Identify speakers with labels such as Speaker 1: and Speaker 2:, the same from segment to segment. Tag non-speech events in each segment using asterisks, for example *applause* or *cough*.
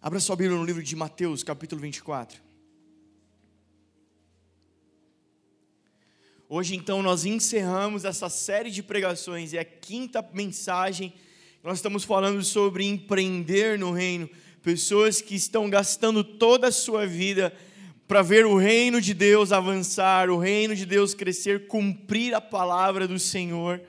Speaker 1: Abra sua Bíblia no livro de Mateus, capítulo 24. Hoje, então, nós encerramos essa série de pregações, é a quinta mensagem. Nós estamos falando sobre empreender no reino. Pessoas que estão gastando toda a sua vida para ver o reino de Deus avançar, o reino de Deus crescer, cumprir a palavra do Senhor,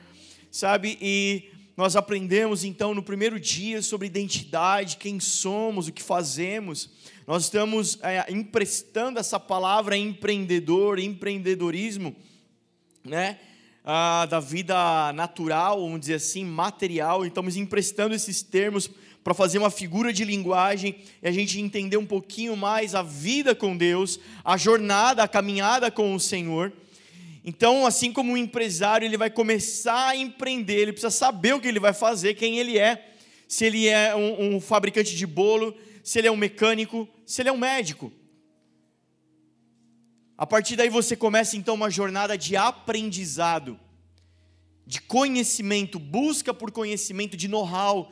Speaker 1: sabe? E nós aprendemos então no primeiro dia sobre identidade, quem somos, o que fazemos. Nós estamos é, emprestando essa palavra empreendedor, empreendedorismo, né? Ah, da vida natural, vamos dizer assim, material. Estamos emprestando esses termos para fazer uma figura de linguagem e a gente entender um pouquinho mais a vida com Deus, a jornada, a caminhada com o Senhor. Então, assim como um empresário, ele vai começar a empreender, ele precisa saber o que ele vai fazer, quem ele é, se ele é um, um fabricante de bolo, se ele é um mecânico, se ele é um médico. A partir daí você começa então uma jornada de aprendizado, de conhecimento, busca por conhecimento, de know-how,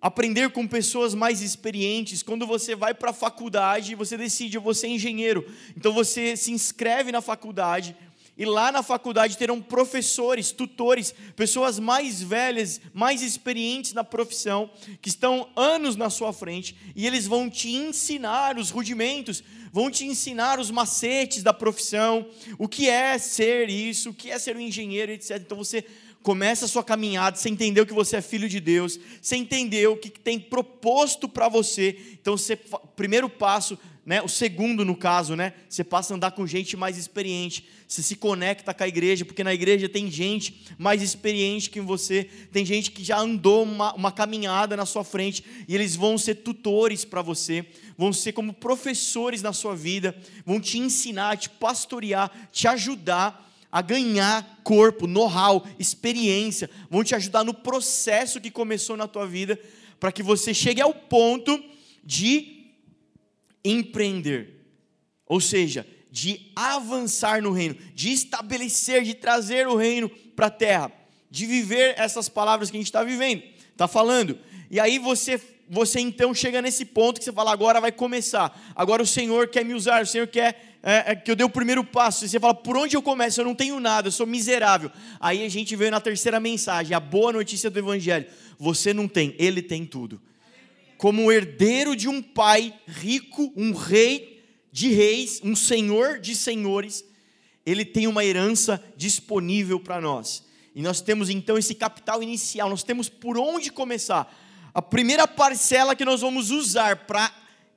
Speaker 1: aprender com pessoas mais experientes. Quando você vai para a faculdade, você decide, vou ser engenheiro. Então você se inscreve na faculdade, e lá na faculdade terão professores, tutores, pessoas mais velhas, mais experientes na profissão, que estão anos na sua frente, e eles vão te ensinar os rudimentos, vão te ensinar os macetes da profissão, o que é ser isso, o que é ser um engenheiro, etc. Então você começa a sua caminhada, você entendeu que você é filho de Deus, você entendeu o que tem proposto para você. Então, você, primeiro passo, né, o segundo no caso, né, você passa a andar com gente mais experiente, você se conecta com a igreja, porque na igreja tem gente mais experiente que você, tem gente que já andou uma, uma caminhada na sua frente, e eles vão ser tutores para você, vão ser como professores na sua vida, vão te ensinar, te pastorear, te ajudar a ganhar corpo, know-how, experiência, vão te ajudar no processo que começou na tua vida, para que você chegue ao ponto de empreender. Ou seja, de avançar no reino, de estabelecer, de trazer o reino para a terra, de viver essas palavras que a gente está vivendo, está falando. E aí você, você então chega nesse ponto que você fala, agora vai começar, agora o Senhor quer me usar, o Senhor quer é, é, que eu dei o primeiro passo, e você fala, por onde eu começo? Eu não tenho nada, eu sou miserável. Aí a gente veio na terceira mensagem, a boa notícia do Evangelho: você não tem, ele tem tudo. Como herdeiro de um pai rico, um rei de reis, um senhor de senhores, ele tem uma herança disponível para nós. E nós temos então esse capital inicial, nós temos por onde começar. A primeira parcela que nós vamos usar para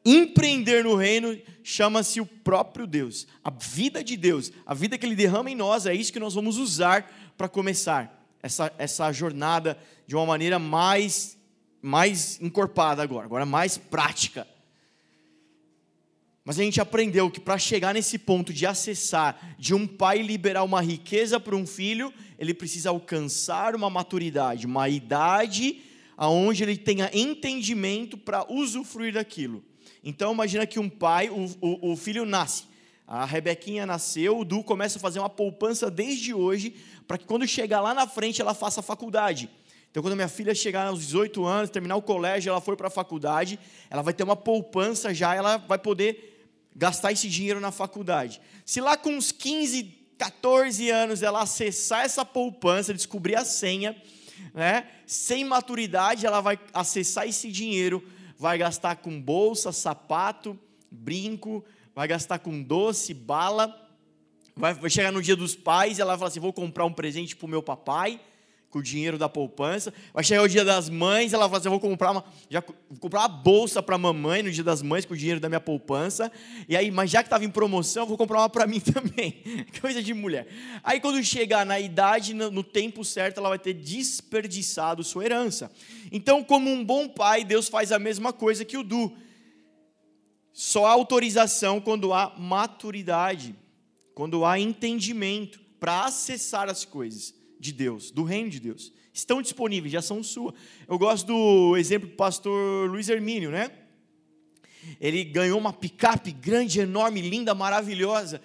Speaker 1: empreender no reino chama-se o próprio Deus. A vida de Deus, a vida que Ele derrama em nós, é isso que nós vamos usar para começar essa, essa jornada de uma maneira mais, mais encorpada agora, agora mais prática. Mas a gente aprendeu que para chegar nesse ponto de acessar, de um pai liberar uma riqueza para um filho, ele precisa alcançar uma maturidade, uma idade aonde ele tenha entendimento para usufruir daquilo. Então imagina que um pai, o, o, o filho nasce, a Rebequinha nasceu, o Du começa a fazer uma poupança desde hoje, para que quando chegar lá na frente ela faça faculdade. Então, quando minha filha chegar aos 18 anos, terminar o colégio, ela for para a faculdade, ela vai ter uma poupança já, ela vai poder gastar esse dinheiro na faculdade. Se lá com uns 15, 14 anos ela acessar essa poupança, descobrir a senha, né, sem maturidade, ela vai acessar esse dinheiro vai gastar com bolsa, sapato, brinco, vai gastar com doce, bala. Vai chegar no dia dos pais e ela vai falar assim: vou comprar um presente para o meu papai com o dinheiro da poupança. Vai chegar o dia das mães, ela fala assim: eu vou comprar uma, já, comprar uma bolsa para a mamãe no dia das mães com o dinheiro da minha poupança. E aí, mas já que estava em promoção, eu vou comprar uma para mim *laughs* também. Coisa de mulher. Aí quando chegar na idade, no, no tempo certo, ela vai ter desperdiçado sua herança. Então, como um bom pai, Deus faz a mesma coisa que o Du. Só há autorização quando há maturidade, quando há entendimento para acessar as coisas de Deus, do reino de Deus. Estão disponíveis, já são sua. Eu gosto do exemplo do pastor Luiz Hermínio, né? Ele ganhou uma picape grande, enorme, linda, maravilhosa.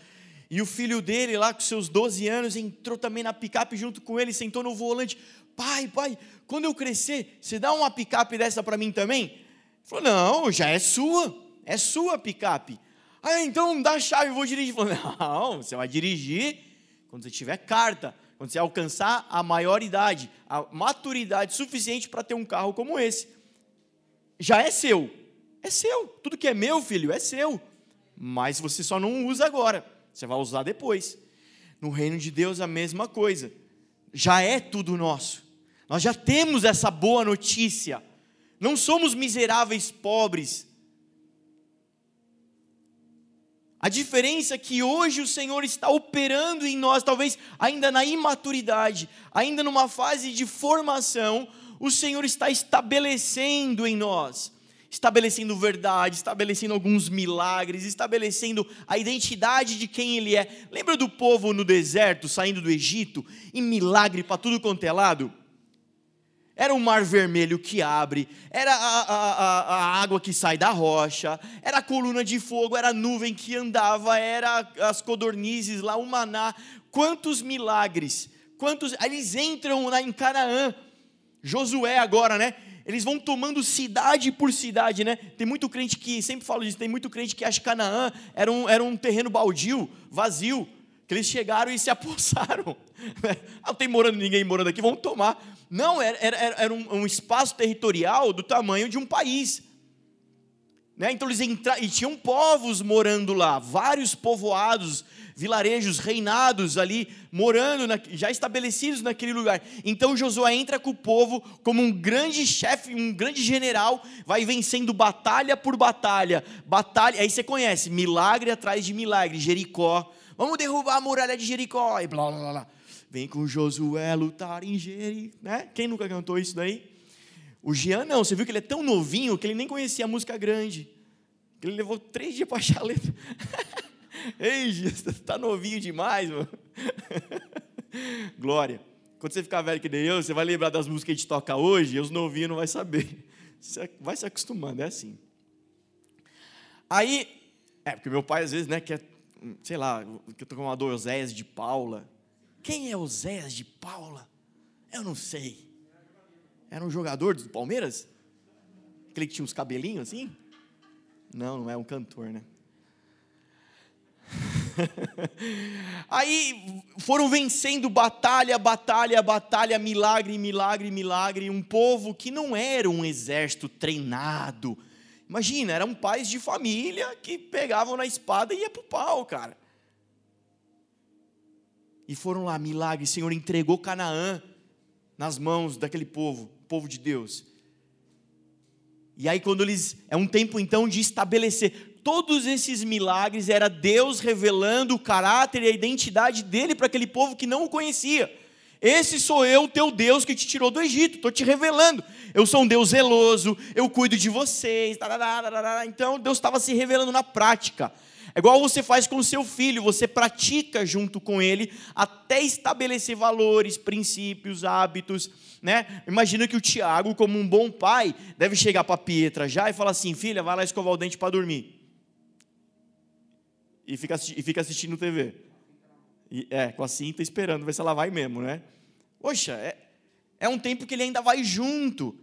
Speaker 1: E o filho dele, lá com seus 12 anos, entrou também na picape junto com ele, sentou no volante. Pai, pai, quando eu crescer, você dá uma picape dessa para mim também? Falou: Não, já é sua, é sua picape. Ah, então dá a chave, eu vou dirigir. Falou: Não, você vai dirigir quando você tiver carta, quando você alcançar a maioridade, a maturidade suficiente para ter um carro como esse. Já é seu, é seu. Tudo que é meu, filho, é seu. Mas você só não usa agora, você vai usar depois. No reino de Deus, a mesma coisa. Já é tudo nosso. Nós já temos essa boa notícia. Não somos miseráveis pobres. A diferença é que hoje o Senhor está operando em nós, talvez ainda na imaturidade, ainda numa fase de formação, o Senhor está estabelecendo em nós, estabelecendo verdade, estabelecendo alguns milagres, estabelecendo a identidade de quem Ele é. Lembra do povo no deserto, saindo do Egito, e milagre para tudo quanto é lado? Era o mar vermelho que abre, era a, a, a, água que sai da rocha, era a coluna de fogo, era a nuvem que andava, era as codornizes lá, o maná. Quantos milagres, quantos. Eles entram lá em Canaã. Josué agora, né? Eles vão tomando cidade por cidade, né? Tem muito crente que, sempre falo disso, tem muito crente que acha que Canaã era um, era um terreno baldio, vazio, que eles chegaram e se apossaram. *laughs* Ah, não tem morando ninguém morando aqui, vamos tomar. Não, era, era, era um, um, espaço territorial do tamanho de um país. Né? Então eles entraram, e tinham povos morando lá, vários povoados, vilarejos, reinados ali, morando, na, já estabelecidos naquele lugar. Então Josué entra com o povo como um grande chefe, um grande general, vai vencendo batalha por batalha. Batalha, aí você conhece, milagre atrás de milagre, Jericó. Vamos derrubar a muralha de Jericó, e blá blá blá. Vem com Josué lutar em Jericó, né? Quem nunca cantou isso daí? O Jean não, você viu que ele é tão novinho que ele nem conhecia a música grande. Ele levou três dias para achar a letra. *laughs* Ei, Jean, você está novinho demais, mano. *laughs* Glória. Quando você ficar velho que nem eu, você vai lembrar das músicas que a gente toca hoje e os novinhos não vai saber. *laughs* Você vai se acostumando, é assim. Aí, é, porque meu pai às vezes, né, quer, sei lá, que eu tô com uma dor Oséias de Paula. Quem é Oséias de Paula? Eu não sei. Era um jogador do Palmeiras? Aquele que tinha uns cabelinhos assim? Não, não é um cantor, né? *laughs* Aí foram vencendo batalha, batalha, batalha, milagre, milagre, milagre. Um povo que não era um exército treinado. Imagina, eram pais de família que pegavam na espada e ia pro pau, cara. E foram lá, milagre, o Senhor entregou Canaã nas mãos daquele povo, povo de Deus. E aí, quando eles. É um tempo então de estabelecer. Todos esses milagres era Deus revelando o caráter e a identidade dele para aquele povo que não o conhecia. Esse sou eu, teu Deus, que te tirou do Egito, estou te revelando. Eu sou um Deus zeloso, eu cuido de vocês. Então, Deus estava se revelando na prática. É igual você faz com o seu filho, você pratica junto com ele até estabelecer valores, princípios, hábitos, né? Imagina que o Tiago, como um bom pai, deve chegar para a Pietra já e falar assim: "Filha, vai lá escovar o dente para dormir". E fica, e fica assistindo TV. E, é, com a cinta esperando ver se ela vai mesmo, né? Poxa, é, é um tempo que ele ainda vai junto.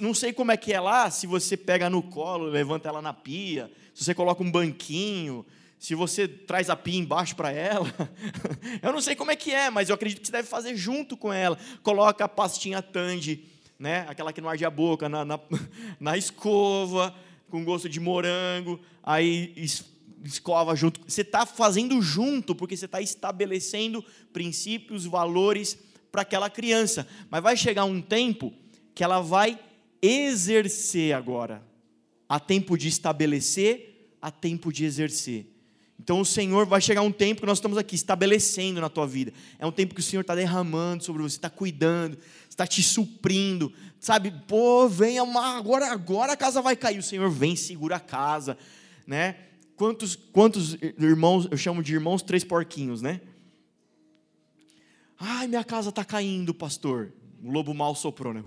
Speaker 1: Não sei como é que é lá, se você pega no colo, levanta ela na pia, se você coloca um banquinho, se você traz a pia embaixo para ela. *laughs* eu não sei como é que é, mas eu acredito que você deve fazer junto com ela. Coloca a pastinha Tandy, né? aquela que não arde a boca, na, na, *laughs* na escova, com gosto de morango, aí escova junto. Você está fazendo junto, porque você está estabelecendo princípios, valores para aquela criança. Mas vai chegar um tempo que ela vai exercer agora. Há tempo de estabelecer, há tempo de exercer. Então o Senhor vai chegar um tempo que nós estamos aqui estabelecendo na tua vida. É um tempo que o Senhor está derramando sobre você, está cuidando, está te suprindo. Sabe, pô, vem agora, agora a casa vai cair. O Senhor vem, segura a casa, né? Quantos, quantos irmãos, eu chamo de irmãos três porquinhos, né? Ai, minha casa está caindo, pastor. O lobo mal soprou, né?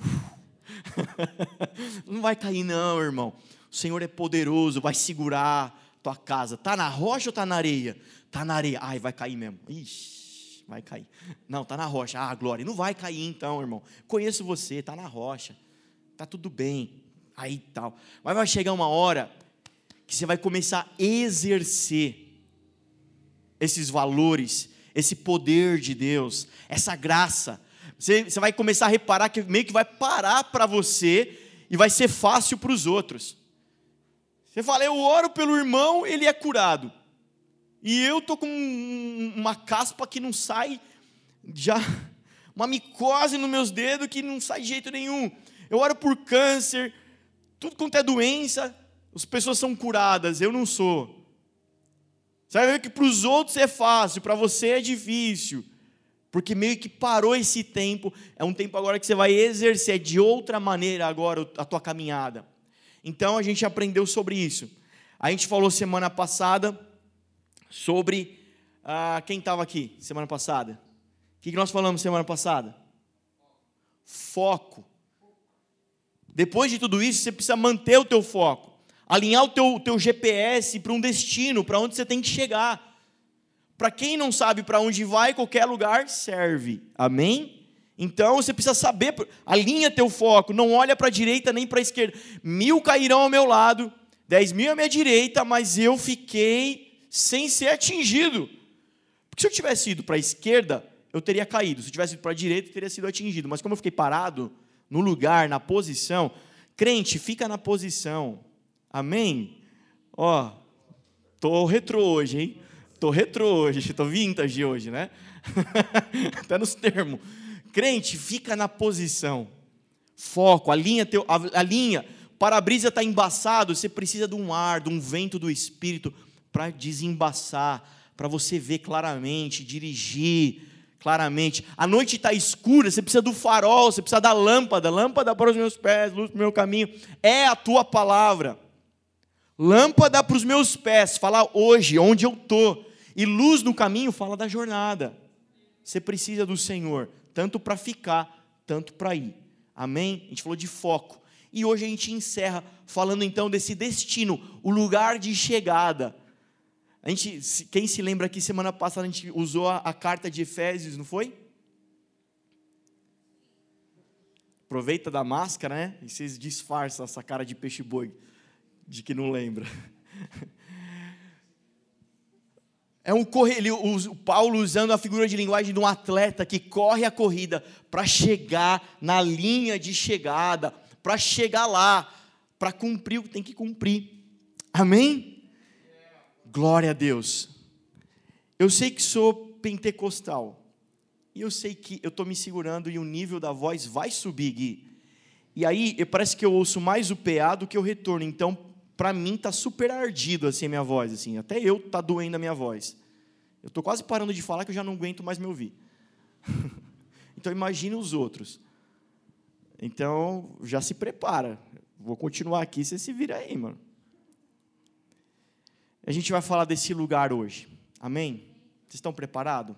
Speaker 1: *laughs* não vai cair, não, irmão. O Senhor é poderoso, vai segurar tua casa. Tá na rocha ou tá na areia? Tá na areia. Ai, vai cair mesmo. Ixi, vai cair. Não, tá na rocha. Ah, glória. Não vai cair então, irmão. Conheço você, tá na rocha. Tá tudo bem. aí tal. Mas vai chegar uma hora que você vai começar a exercer esses valores, esse poder de Deus, essa graça. Você, você vai começar a reparar que meio que vai parar para você e vai ser fácil para os outros. Você fala, eu oro pelo irmão, ele é curado. E eu tô com uma caspa que não sai, já *laughs* uma micose nos meus dedos que não sai de jeito nenhum. Eu oro por câncer, tudo quanto é doença, as pessoas são curadas, eu não sou. Você vai ver que para os outros é fácil, para você é difícil. Porque meio que parou esse tempo, é um tempo agora que você vai exercer de outra maneira agora a tua caminhada. Então a gente aprendeu sobre isso. A gente falou semana passada sobre ah, quem estava aqui semana passada. O que nós falamos semana passada? Foco. Depois de tudo isso, você precisa manter o teu foco, alinhar o teu, teu GPS para um destino, para onde você tem que chegar. Para quem não sabe para onde vai, qualquer lugar serve. Amém? Então você precisa saber, alinha teu foco, não olha para a direita nem para a esquerda. Mil cairão ao meu lado, dez mil à minha direita, mas eu fiquei sem ser atingido. Porque se eu tivesse ido para a esquerda, eu teria caído. Se eu tivesse ido para a direita, eu teria sido atingido. Mas como eu fiquei parado no lugar, na posição, crente, fica na posição. Amém? Ó, tô retrô hoje, hein? Tô retrô hoje, tô vintage hoje, né? *laughs* Até nos termos. Crente, fica na posição. Foco, alinha teu, alinha. Para-brisa está embaçado, você precisa de um ar, de um vento do Espírito para desembaçar, para você ver claramente, dirigir claramente. A noite está escura, você precisa do farol, você precisa da lâmpada, lâmpada para os meus pés, luz para o meu caminho. É a tua palavra. Lâmpada para os meus pés, falar hoje, onde eu estou. E luz no caminho, fala da jornada. Você precisa do Senhor, tanto para ficar, tanto para ir. Amém? A gente falou de foco. E hoje a gente encerra falando então desse destino, o lugar de chegada. A gente, quem se lembra aqui, semana passada a gente usou a, a carta de Efésios, não foi? Aproveita da máscara, né? E vocês disfarçam essa cara de peixe-boi, de que não lembra. *laughs* É um corre, ele, o, o Paulo usando a figura de linguagem de um atleta que corre a corrida para chegar na linha de chegada, para chegar lá, para cumprir o que tem que cumprir. Amém? Glória a Deus. Eu sei que sou pentecostal. E eu sei que eu estou me segurando e o nível da voz vai subir, Gui. E aí, parece que eu ouço mais o PA do que o retorno. Então, para mim, tá super ardido assim a minha voz. assim. Até eu tá doendo a minha voz. Eu estou quase parando de falar que eu já não aguento mais me ouvir. *laughs* então, imagine os outros. Então, já se prepara. Vou continuar aqui, você se vira aí, mano. A gente vai falar desse lugar hoje. Amém? Vocês estão preparados?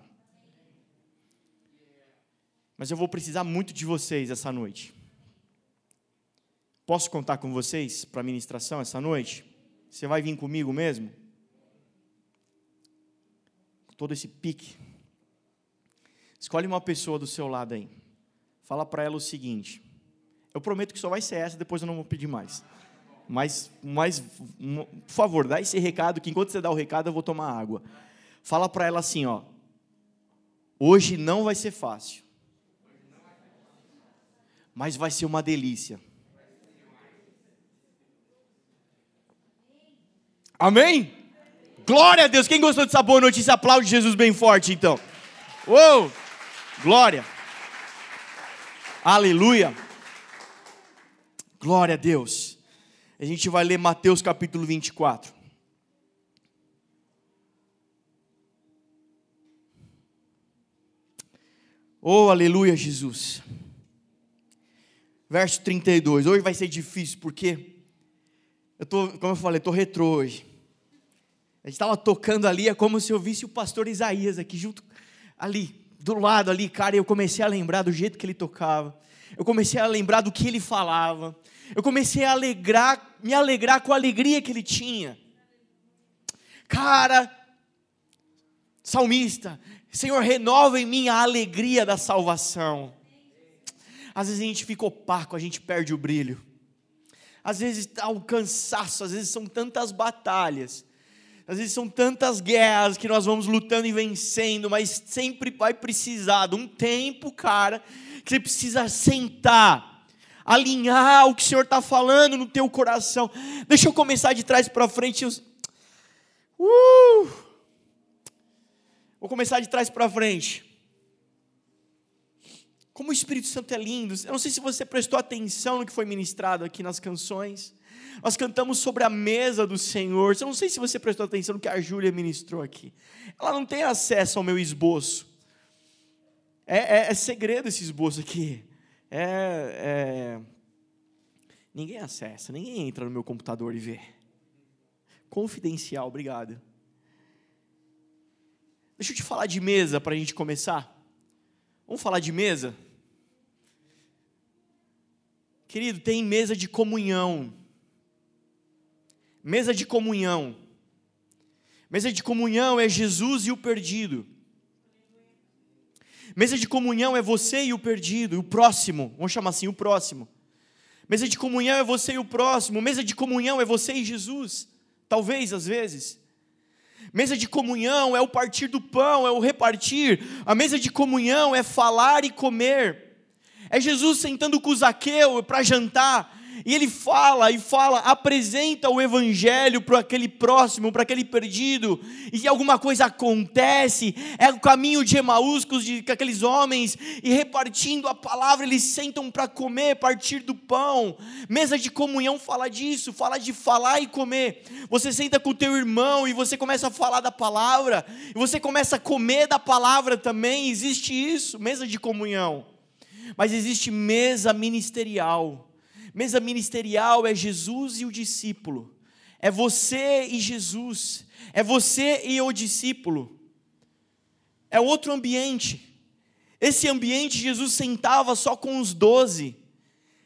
Speaker 1: Mas eu vou precisar muito de vocês essa noite. Posso contar com vocês para a ministração essa noite? Você vai vir comigo mesmo? Todo esse pique. Escolhe uma pessoa do seu lado aí. Fala para ela o seguinte. Eu prometo que só vai ser essa, depois eu não vou pedir mais. Mas, mas, por favor, dá esse recado, que enquanto você dá o recado, eu vou tomar água. Fala para ela assim, ó. Hoje não vai ser fácil. Mas vai ser uma delícia. Amém? Glória a Deus. Quem gostou dessa boa notícia, aplaude Jesus bem forte, então. Uou! Glória. Aleluia. Glória a Deus. A gente vai ler Mateus capítulo 24. Oh, aleluia, Jesus. Verso 32. Hoje vai ser difícil, porque eu tô, como eu falei, estou retrô hoje. A gente estava tocando ali, é como se eu visse o pastor Isaías aqui, junto, ali, do lado ali, cara, e eu comecei a lembrar do jeito que ele tocava. Eu comecei a lembrar do que ele falava eu comecei a alegrar, me alegrar com a alegria que ele tinha. Cara, salmista, Senhor, renova em mim a alegria da salvação. Às vezes a gente fica opaco, a gente perde o brilho. às vezes está o cansaço, às vezes são tantas batalhas, às vezes são tantas guerras que nós vamos lutando e vencendo, mas sempre vai precisar de um tempo, cara, que você precisa sentar, alinhar o que o Senhor está falando no teu coração. Deixa eu começar de trás para frente. Uh! Vou começar de trás para frente. Como o Espírito Santo é lindo. Eu não sei se você prestou atenção no que foi ministrado aqui nas canções. Nós cantamos sobre a mesa do Senhor. Eu não sei se você prestou atenção no que a Júlia ministrou aqui. Ela não tem acesso ao meu esboço. É, é, é segredo esse esboço aqui. É, é, Ninguém acessa, ninguém entra no meu computador e vê. Confidencial, obrigado. Deixa eu te falar de mesa para a gente começar. Vamos falar de mesa? Querido, tem mesa de comunhão. Mesa de comunhão. Mesa de comunhão é Jesus e o perdido. Mesa de comunhão é você e o perdido, o próximo. Vamos chamar assim, o próximo. Mesa de comunhão é você e o próximo. Mesa de comunhão é você e Jesus. Talvez, às vezes. Mesa de comunhão é o partir do pão, é o repartir. A mesa de comunhão é falar e comer. É Jesus sentando com Zaqueu para jantar e ele fala e fala, apresenta o evangelho para aquele próximo, para aquele perdido, e alguma coisa acontece, é o caminho de Emaús com aqueles homens, e repartindo a palavra, eles sentam para comer, partir do pão. Mesa de comunhão fala disso, fala de falar e comer. Você senta com o teu irmão e você começa a falar da palavra, e você começa a comer da palavra também, existe isso, mesa de comunhão. Mas existe mesa ministerial Mesa ministerial é Jesus e o discípulo. É você e Jesus. É você e o discípulo. É outro ambiente. Esse ambiente, Jesus sentava só com os doze.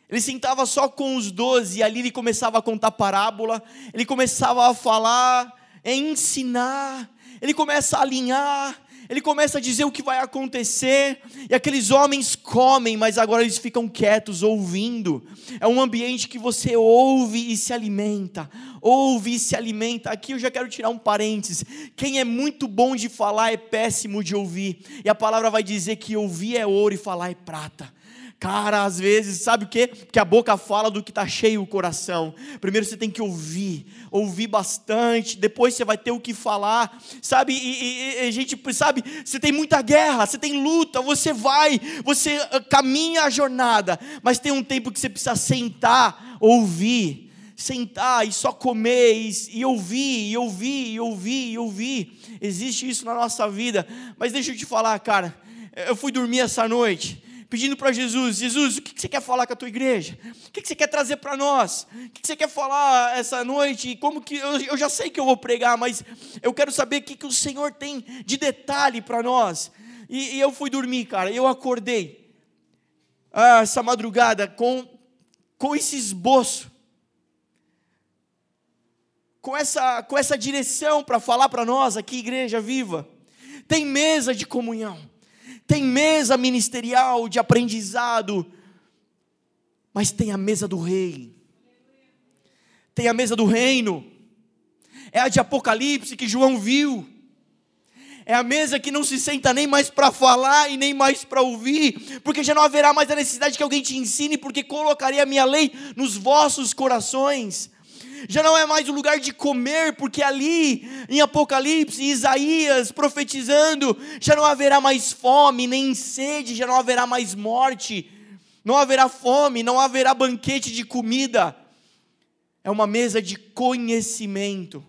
Speaker 1: Ele sentava só com os doze, e ali ele começava a contar parábola, ele começava a falar, a ensinar, ele começa a alinhar, ele começa a dizer o que vai acontecer, e aqueles homens comem, mas agora eles ficam quietos, ouvindo. É um ambiente que você ouve e se alimenta, ouve e se alimenta. Aqui eu já quero tirar um parênteses: quem é muito bom de falar é péssimo de ouvir, e a palavra vai dizer que ouvir é ouro e falar é prata. Cara, às vezes, sabe o quê? Porque a boca fala do que está cheio o coração. Primeiro você tem que ouvir, ouvir bastante, depois você vai ter o que falar, sabe? E, e, e a gente, sabe, você tem muita guerra, você tem luta, você vai, você ah, caminha a jornada, mas tem um tempo que você precisa sentar, ouvir, sentar e só comer, e, e ouvir, e ouvir, e ouvir, e ouvir. Existe isso na nossa vida, mas deixa eu te falar, cara, eu fui dormir essa noite pedindo para Jesus: Jesus, o que você quer falar com a tua igreja? O que você quer trazer para nós? O que você quer falar essa noite? Como que eu, já sei que eu vou pregar, mas eu quero saber o que, que o Senhor tem de detalhe para nós. E, e, eu fui dormir, cara. Eu acordei ah, essa madrugada com com esse esboço, com essa com essa direção para falar para nós aqui, igreja viva. Tem mesa de comunhão tem mesa ministerial de aprendizado, mas tem a mesa do rei, tem a mesa do reino, é a de Apocalipse que João viu, é a mesa que não se senta nem mais para falar e nem mais para ouvir, porque já não haverá mais a necessidade que alguém te ensine, porque colocarei a minha lei nos vossos corações já não é mais o lugar de comer, porque ali em Apocalipse, Isaías profetizando, já não haverá mais fome, nem sede, já não haverá mais morte, não haverá fome, não haverá banquete de comida, é uma mesa de conhecimento.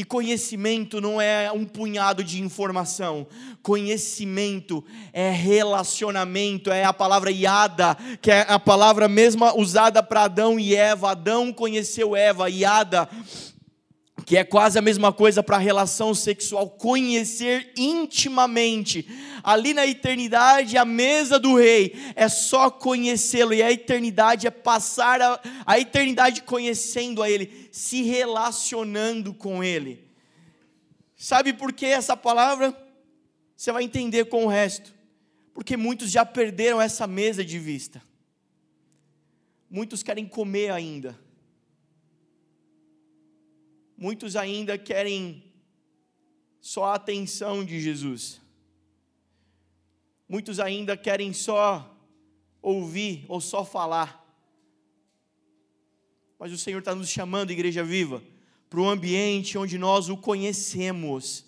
Speaker 1: E conhecimento não é um punhado de informação. Conhecimento é relacionamento, é a palavra iada, que é a palavra mesma usada para Adão e Eva. Adão conheceu Eva, iada que é quase a mesma coisa para a relação sexual, conhecer intimamente. Ali na eternidade, a mesa do rei é só conhecê-lo, e a eternidade é passar a, a eternidade conhecendo a ele, se relacionando com ele. Sabe por que essa palavra? Você vai entender com o resto. Porque muitos já perderam essa mesa de vista. muitos querem comer ainda. Muitos ainda querem só a atenção de Jesus. Muitos ainda querem só ouvir ou só falar. Mas o Senhor está nos chamando, Igreja Viva, para um ambiente onde nós o conhecemos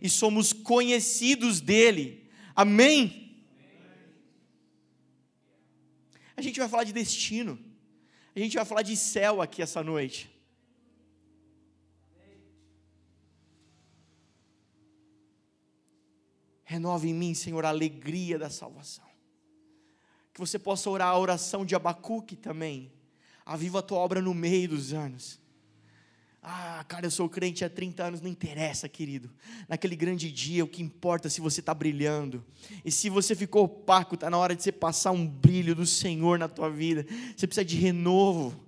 Speaker 1: e somos conhecidos dEle. Amém? A gente vai falar de destino, a gente vai falar de céu aqui essa noite. Renova em mim, Senhor, a alegria da salvação. Que você possa orar a oração de Abacuque também. Aviva a tua obra no meio dos anos. Ah, cara, eu sou crente há 30 anos, não interessa, querido. Naquele grande dia, o que importa é se você está brilhando. E se você ficou opaco, está na hora de você passar um brilho do Senhor na tua vida. Você precisa de renovo.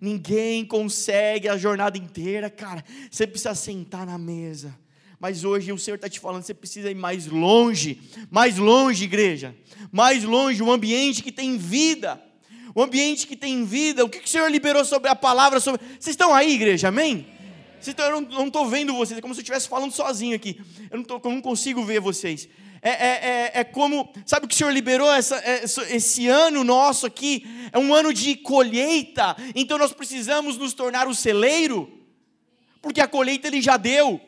Speaker 1: Ninguém consegue a jornada inteira, cara. Você precisa sentar na mesa mas hoje o Senhor está te falando, você precisa ir mais longe, mais longe, igreja, mais longe, um ambiente que tem vida, um ambiente que tem vida. O que, que o Senhor liberou sobre a palavra? Sobre... Vocês estão aí, igreja? Amém? Vocês estão, eu não estou vendo vocês, é como se eu estivesse falando sozinho aqui. Eu não, tô, eu não consigo ver vocês. É, é, é, é, como, sabe o que o Senhor liberou essa, é, esse ano nosso aqui? É um ano de colheita, então nós precisamos nos tornar o celeiro, porque a colheita ele já deu.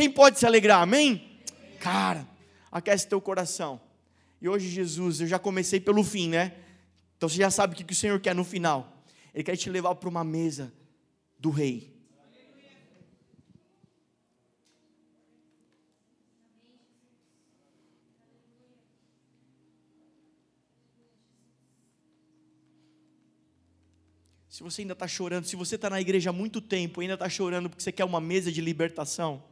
Speaker 1: Quem pode se alegrar? Amém? Cara, aquece teu coração. E hoje, Jesus, eu já comecei pelo fim, né? Então você já sabe o que o Senhor quer no final. Ele quer te levar para uma mesa do rei. Se você ainda está chorando, se você está na igreja há muito tempo e ainda está chorando porque você quer uma mesa de libertação,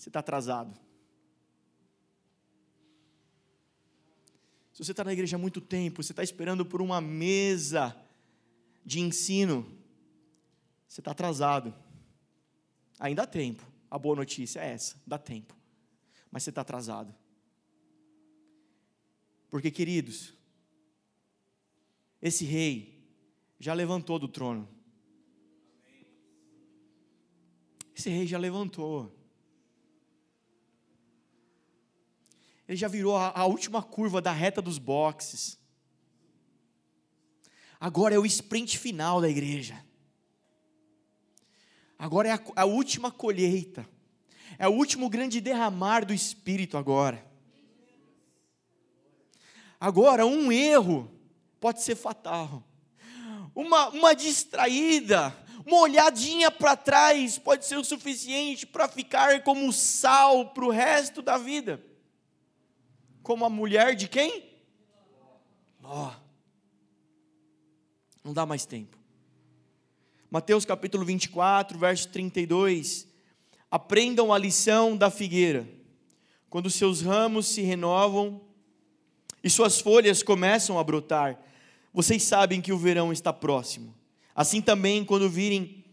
Speaker 1: você está atrasado. Se você está na igreja há muito tempo, você está esperando por uma mesa de ensino, você está atrasado. Ainda há tempo. A boa notícia é essa: dá tempo. Mas você está atrasado. Porque, queridos, esse rei já levantou do trono. Esse rei já levantou. Ele já virou a, a última curva da reta dos boxes. Agora é o sprint final da igreja. Agora é a, a última colheita. É o último grande derramar do Espírito agora. Agora, um erro pode ser fatal. Uma, uma distraída, uma olhadinha para trás pode ser o suficiente para ficar como sal para o resto da vida como a mulher de quem? Ló. Não dá mais tempo. Mateus capítulo 24, verso 32. Aprendam a lição da figueira. Quando seus ramos se renovam e suas folhas começam a brotar, vocês sabem que o verão está próximo. Assim também, quando virem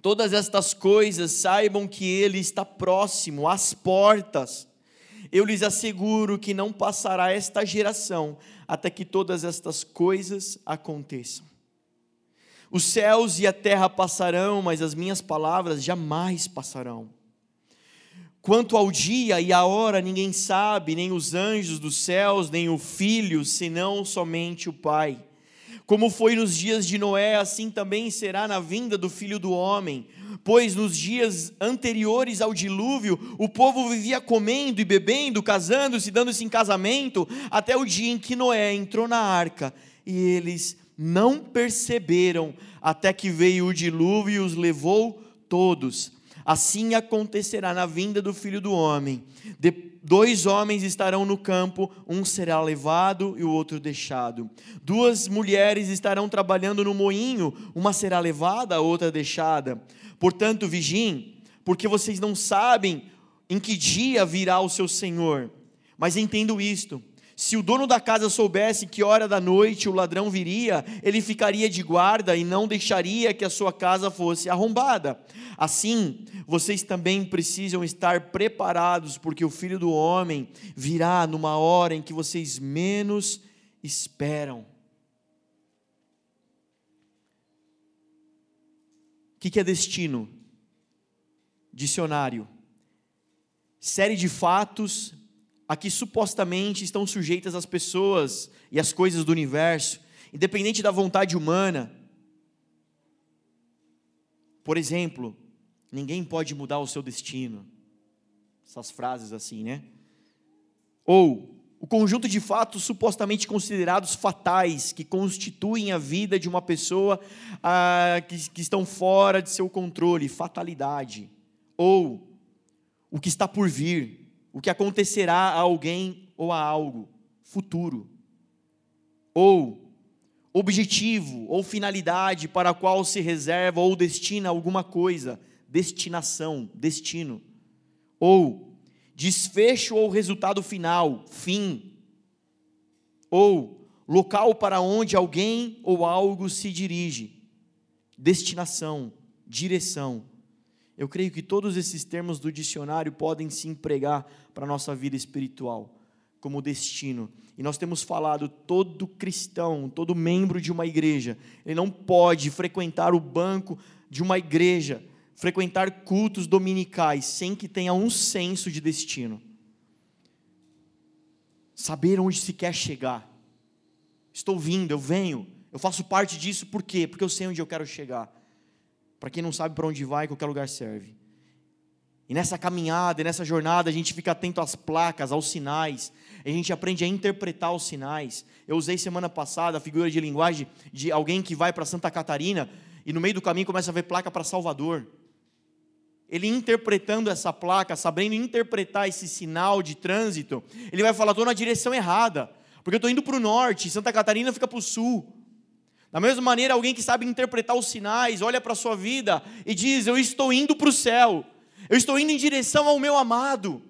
Speaker 1: todas estas coisas, saibam que ele está próximo, às portas. Eu lhes asseguro que não passará esta geração até que todas estas coisas aconteçam. Os céus e a terra passarão, mas as minhas palavras jamais passarão. Quanto ao dia e à hora, ninguém sabe, nem os anjos dos céus, nem o filho, senão somente o Pai. Como foi nos dias de Noé, assim também será na vinda do filho do homem. Pois nos dias anteriores ao dilúvio, o povo vivia comendo e bebendo, casando-se, dando-se em casamento, até o dia em que Noé entrou na arca. E eles não perceberam, até que veio o dilúvio e os levou todos. Assim acontecerá na vinda do filho do homem. De, dois homens estarão no campo, um será levado e o outro deixado. Duas mulheres estarão trabalhando no moinho, uma será levada, a outra deixada. Portanto, vigiem, porque vocês não sabem em que dia virá o seu senhor. Mas entendo isto se o dono da casa soubesse que hora da noite o ladrão viria, ele ficaria de guarda e não deixaria que a sua casa fosse arrombada. Assim, vocês também precisam estar preparados, porque o filho do homem virá numa hora em que vocês menos esperam. O que é destino? Dicionário. Série de fatos, a que supostamente estão sujeitas as pessoas e as coisas do universo, independente da vontade humana. Por exemplo, ninguém pode mudar o seu destino. Essas frases assim, né? Ou o conjunto de fatos supostamente considerados fatais que constituem a vida de uma pessoa ah, que, que estão fora de seu controle, fatalidade. Ou o que está por vir, o que acontecerá a alguém ou a algo futuro. Ou objetivo ou finalidade para a qual se reserva ou destina alguma coisa, destinação, destino. Ou desfecho ou resultado final, fim, ou local para onde alguém ou algo se dirige, destinação, direção. Eu creio que todos esses termos do dicionário podem se empregar para a nossa vida espiritual, como destino. E nós temos falado, todo cristão, todo membro de uma igreja, ele não pode frequentar o banco de uma igreja frequentar cultos dominicais sem que tenha um senso de destino. Saber onde se quer chegar. Estou vindo, eu venho, eu faço parte disso por quê? Porque eu sei onde eu quero chegar. Para quem não sabe para onde vai, qualquer lugar serve. E nessa caminhada, nessa jornada, a gente fica atento às placas, aos sinais. A gente aprende a interpretar os sinais. Eu usei semana passada a figura de linguagem de alguém que vai para Santa Catarina e no meio do caminho começa a ver placa para Salvador ele interpretando essa placa, sabendo interpretar esse sinal de trânsito, ele vai falar: estou na direção errada, porque eu estou indo para o norte, Santa Catarina fica para o sul. Da mesma maneira, alguém que sabe interpretar os sinais, olha para a sua vida e diz: Eu estou indo para o céu, eu estou indo em direção ao meu amado.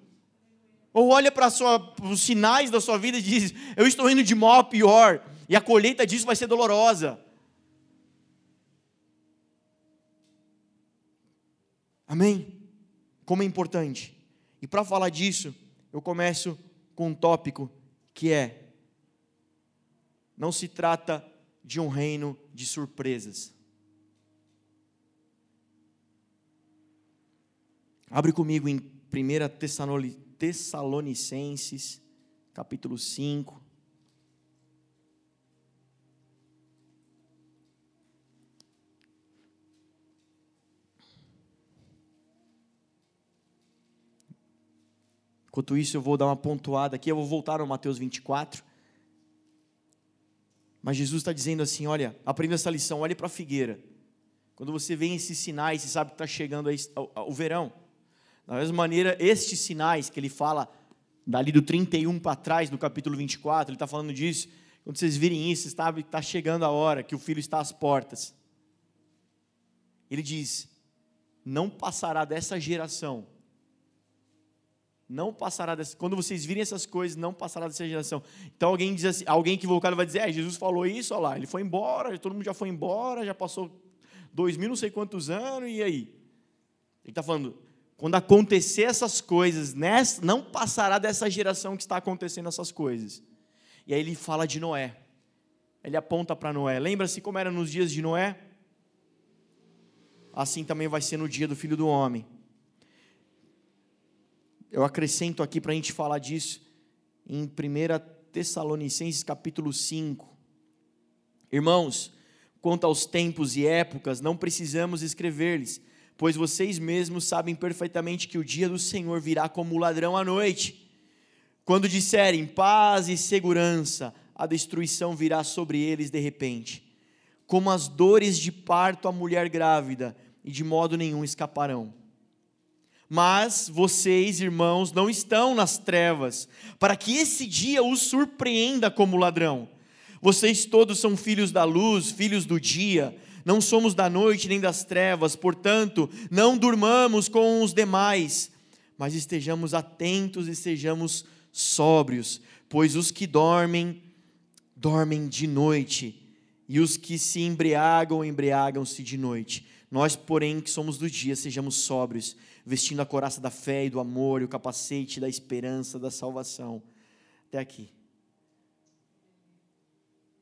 Speaker 1: Ou olha para os sinais da sua vida e diz: Eu estou indo de mal a pior, e a colheita disso vai ser dolorosa. Amém? Como é importante. E para falar disso, eu começo com um tópico que é: não se trata de um reino de surpresas. Abre comigo em 1 Tessalonicenses, capítulo 5. Enquanto isso, eu vou dar uma pontuada aqui, eu vou voltar ao Mateus 24. Mas Jesus está dizendo assim: olha, aprenda essa lição, olhe para a figueira. Quando você vê esses sinais, você sabe que está chegando o verão. Da mesma maneira, estes sinais que ele fala, dali do 31 para trás, no capítulo 24, ele está falando disso. Quando vocês virem isso, sabe que está chegando a hora, que o filho está às portas. Ele diz: não passará dessa geração não passará dessa, quando vocês virem essas coisas, não passará dessa geração. Então alguém diz assim, alguém equivocado vai dizer, é, Jesus falou isso, olha lá, ele foi embora, todo mundo já foi embora, já passou dois mil não sei quantos anos, e aí? Ele está falando, quando acontecer essas coisas, nessa, não passará dessa geração que está acontecendo essas coisas. E aí ele fala de Noé. Ele aponta para Noé. Lembra-se como era nos dias de Noé? Assim também vai ser no dia do filho do homem eu acrescento aqui para a gente falar disso em 1 Tessalonicenses capítulo 5. Irmãos, quanto aos tempos e épocas, não precisamos escrever-lhes, pois vocês mesmos sabem perfeitamente que o dia do Senhor virá como ladrão à noite. Quando disserem paz e segurança, a destruição virá sobre eles de repente, como as dores de parto à mulher grávida, e de modo nenhum escaparão. Mas vocês, irmãos, não estão nas trevas, para que esse dia os surpreenda como ladrão. Vocês todos são filhos da luz, filhos do dia. Não somos da noite nem das trevas, portanto, não durmamos com os demais, mas estejamos atentos e sejamos sóbrios, pois os que dormem, dormem de noite, e os que se embriagam, embriagam-se de noite. Nós, porém, que somos do dia, sejamos sóbrios vestindo a coraça da fé e do amor e o capacete da esperança da salvação. Até aqui.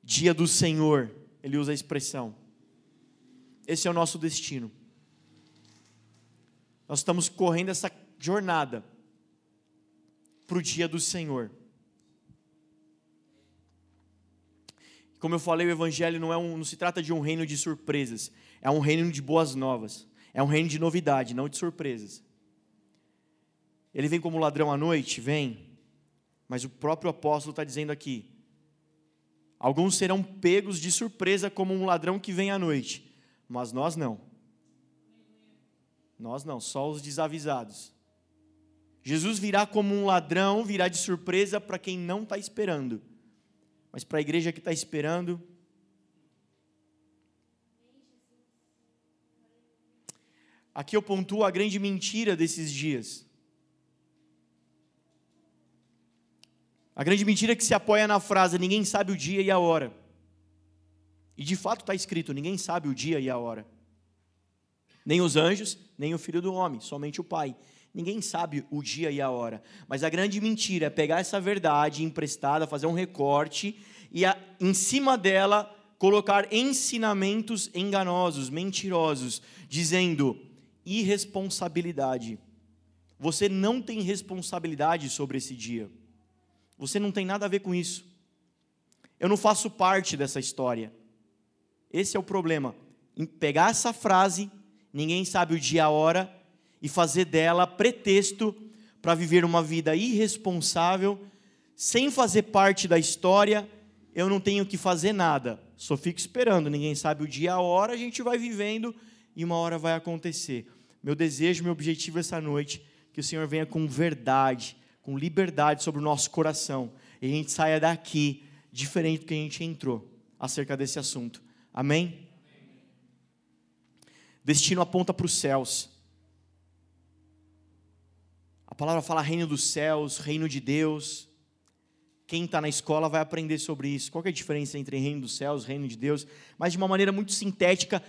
Speaker 1: Dia do Senhor, ele usa a expressão. Esse é o nosso destino. Nós estamos correndo essa jornada para o dia do Senhor. Como eu falei, o Evangelho não, é um, não se trata de um reino de surpresas, é um reino de boas novas, é um reino de novidade, não de surpresas. Ele vem como ladrão à noite? Vem, mas o próprio apóstolo está dizendo aqui: alguns serão pegos de surpresa como um ladrão que vem à noite, mas nós não. Nós não, só os desavisados. Jesus virá como um ladrão, virá de surpresa para quem não está esperando. Mas para a igreja que está esperando, Aqui eu pontuo a grande mentira desses dias. A grande mentira que se apoia na frase: ninguém sabe o dia e a hora. E de fato está escrito: ninguém sabe o dia e a hora. Nem os anjos, nem o filho do homem, somente o Pai. Ninguém sabe o dia e a hora. Mas a grande mentira é pegar essa verdade emprestada, fazer um recorte e, a, em cima dela, colocar ensinamentos enganosos, mentirosos, dizendo irresponsabilidade. Você não tem responsabilidade sobre esse dia. Você não tem nada a ver com isso. Eu não faço parte dessa história. Esse é o problema. Em pegar essa frase, ninguém sabe o dia e a hora, e fazer dela pretexto para viver uma vida irresponsável, sem fazer parte da história, eu não tenho que fazer nada, só fico esperando, ninguém sabe o dia e a hora, a gente vai vivendo e uma hora vai acontecer. Meu desejo, meu objetivo essa noite, que o Senhor venha com verdade, com liberdade sobre o nosso coração, e a gente saia daqui diferente do que a gente entrou acerca desse assunto. Amém? Destino aponta para os céus. A palavra fala reino dos céus, reino de Deus. Quem está na escola vai aprender sobre isso. Qual é a diferença entre reino dos céus, reino de Deus? Mas de uma maneira muito sintética,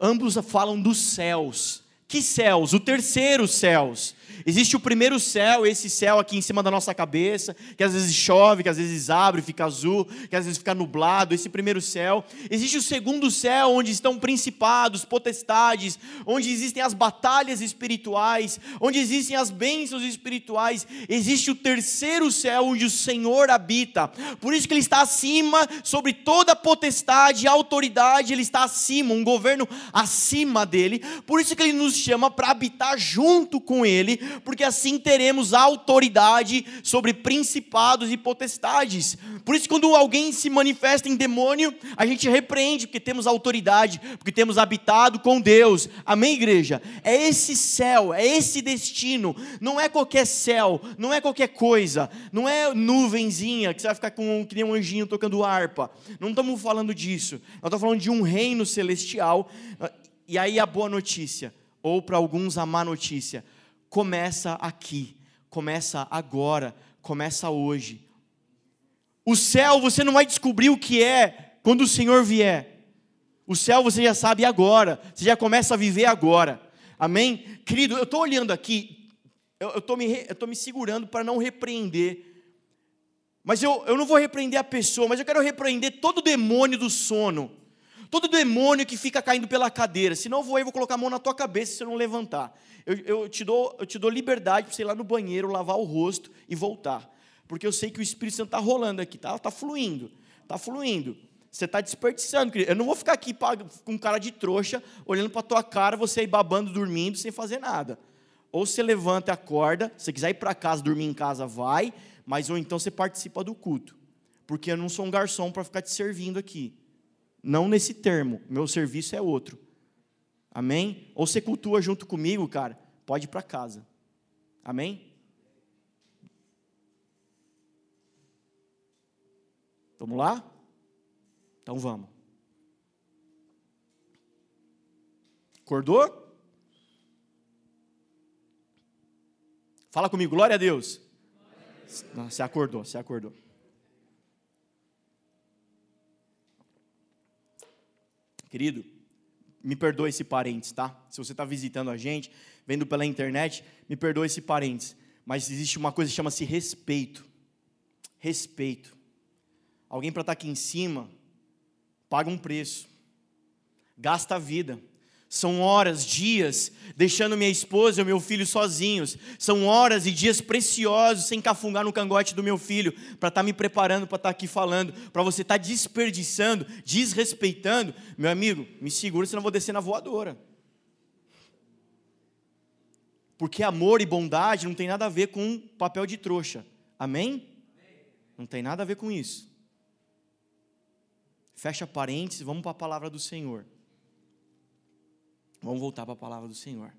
Speaker 1: ambos falam dos céus. Que céus? O terceiro céus. Existe o primeiro céu, esse céu aqui em cima da nossa cabeça, que às vezes chove, que às vezes abre, fica azul, que às vezes fica nublado, esse primeiro céu. Existe o segundo céu, onde estão principados, potestades, onde existem as batalhas espirituais, onde existem as bênçãos espirituais. Existe o terceiro céu, onde o Senhor habita. Por isso que ele está acima sobre toda potestade e autoridade, ele está acima, um governo acima dele. Por isso que ele nos chama para habitar junto com ele porque assim teremos autoridade sobre principados e potestades. Por isso, quando alguém se manifesta em demônio, a gente repreende, porque temos autoridade, porque temos habitado com Deus. Amém, igreja? É esse céu, é esse destino. Não é qualquer céu, não é qualquer coisa, não é nuvenzinha que você vai ficar com que nem um anjinho tocando harpa. Não estamos falando disso. Nós estamos falando de um reino celestial. E aí a boa notícia, ou para alguns a má notícia começa aqui, começa agora, começa hoje. O céu você não vai descobrir o que é quando o Senhor vier. O céu você já sabe agora, você já começa a viver agora. Amém? Querido, eu estou olhando aqui, eu estou me, eu me segurando para não repreender. Mas eu, eu não vou repreender a pessoa, mas eu quero repreender todo demônio do sono. Todo demônio que fica caindo pela cadeira. Senão eu vou aí, vou colocar a mão na tua cabeça se você não levantar. Eu, eu, te, dou, eu te dou liberdade para você ir lá no banheiro, lavar o rosto e voltar. Porque eu sei que o Espírito Santo está rolando aqui, está tá fluindo. Está fluindo. Você está desperdiçando, querido. Eu não vou ficar aqui com cara de trouxa, olhando para a tua cara, você aí babando, dormindo, sem fazer nada. Ou você levanta e acorda, se quiser ir para casa, dormir em casa, vai, mas ou então você participa do culto. Porque eu não sou um garçom para ficar te servindo aqui. Não nesse termo, meu serviço é outro. Amém? Ou você cultua junto comigo, cara, pode ir para casa. Amém? Vamos lá? Então vamos. Acordou? Fala comigo, glória a Deus. Não, você acordou, você acordou. Querido, me perdoe esse parênteses, tá? Se você está visitando a gente, vendo pela internet, me perdoe esse parênteses. Mas existe uma coisa que chama-se respeito. Respeito. Alguém para estar tá aqui em cima, paga um preço. Gasta a vida. São horas, dias, deixando minha esposa e meu filho sozinhos. São horas e dias preciosos sem cafungar no cangote do meu filho, para estar tá me preparando para estar tá aqui falando, para você estar tá desperdiçando, desrespeitando. Meu amigo, me segura, senão eu vou descer na voadora. Porque amor e bondade não tem nada a ver com papel de trouxa. Amém? Não tem nada a ver com isso. Fecha parênteses, vamos para a palavra do Senhor. Vamos voltar para a palavra do Senhor.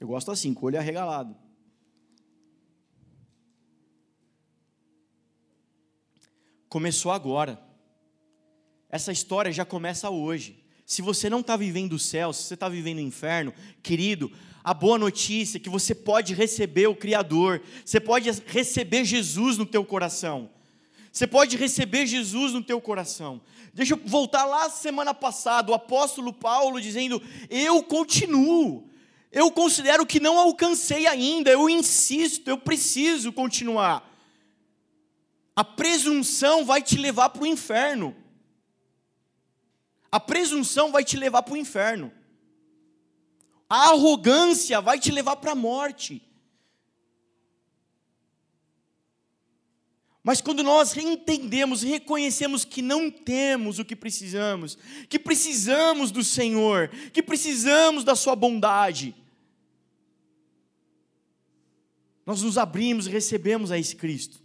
Speaker 1: Eu gosto assim, com o olho arregalado. Começou agora. Essa história já começa hoje. Se você não está vivendo o céu, se você está vivendo o inferno, querido, a boa notícia é que você pode receber o Criador, você pode receber Jesus no teu coração. Você pode receber Jesus no teu coração. Deixa eu voltar lá semana passada, o apóstolo Paulo dizendo: Eu continuo, eu considero que não alcancei ainda, eu insisto, eu preciso continuar. A presunção vai te levar para o inferno. A presunção vai te levar para o inferno. A arrogância vai te levar para a morte. Mas quando nós entendemos reconhecemos que não temos o que precisamos, que precisamos do Senhor, que precisamos da Sua bondade, nós nos abrimos e recebemos a esse Cristo.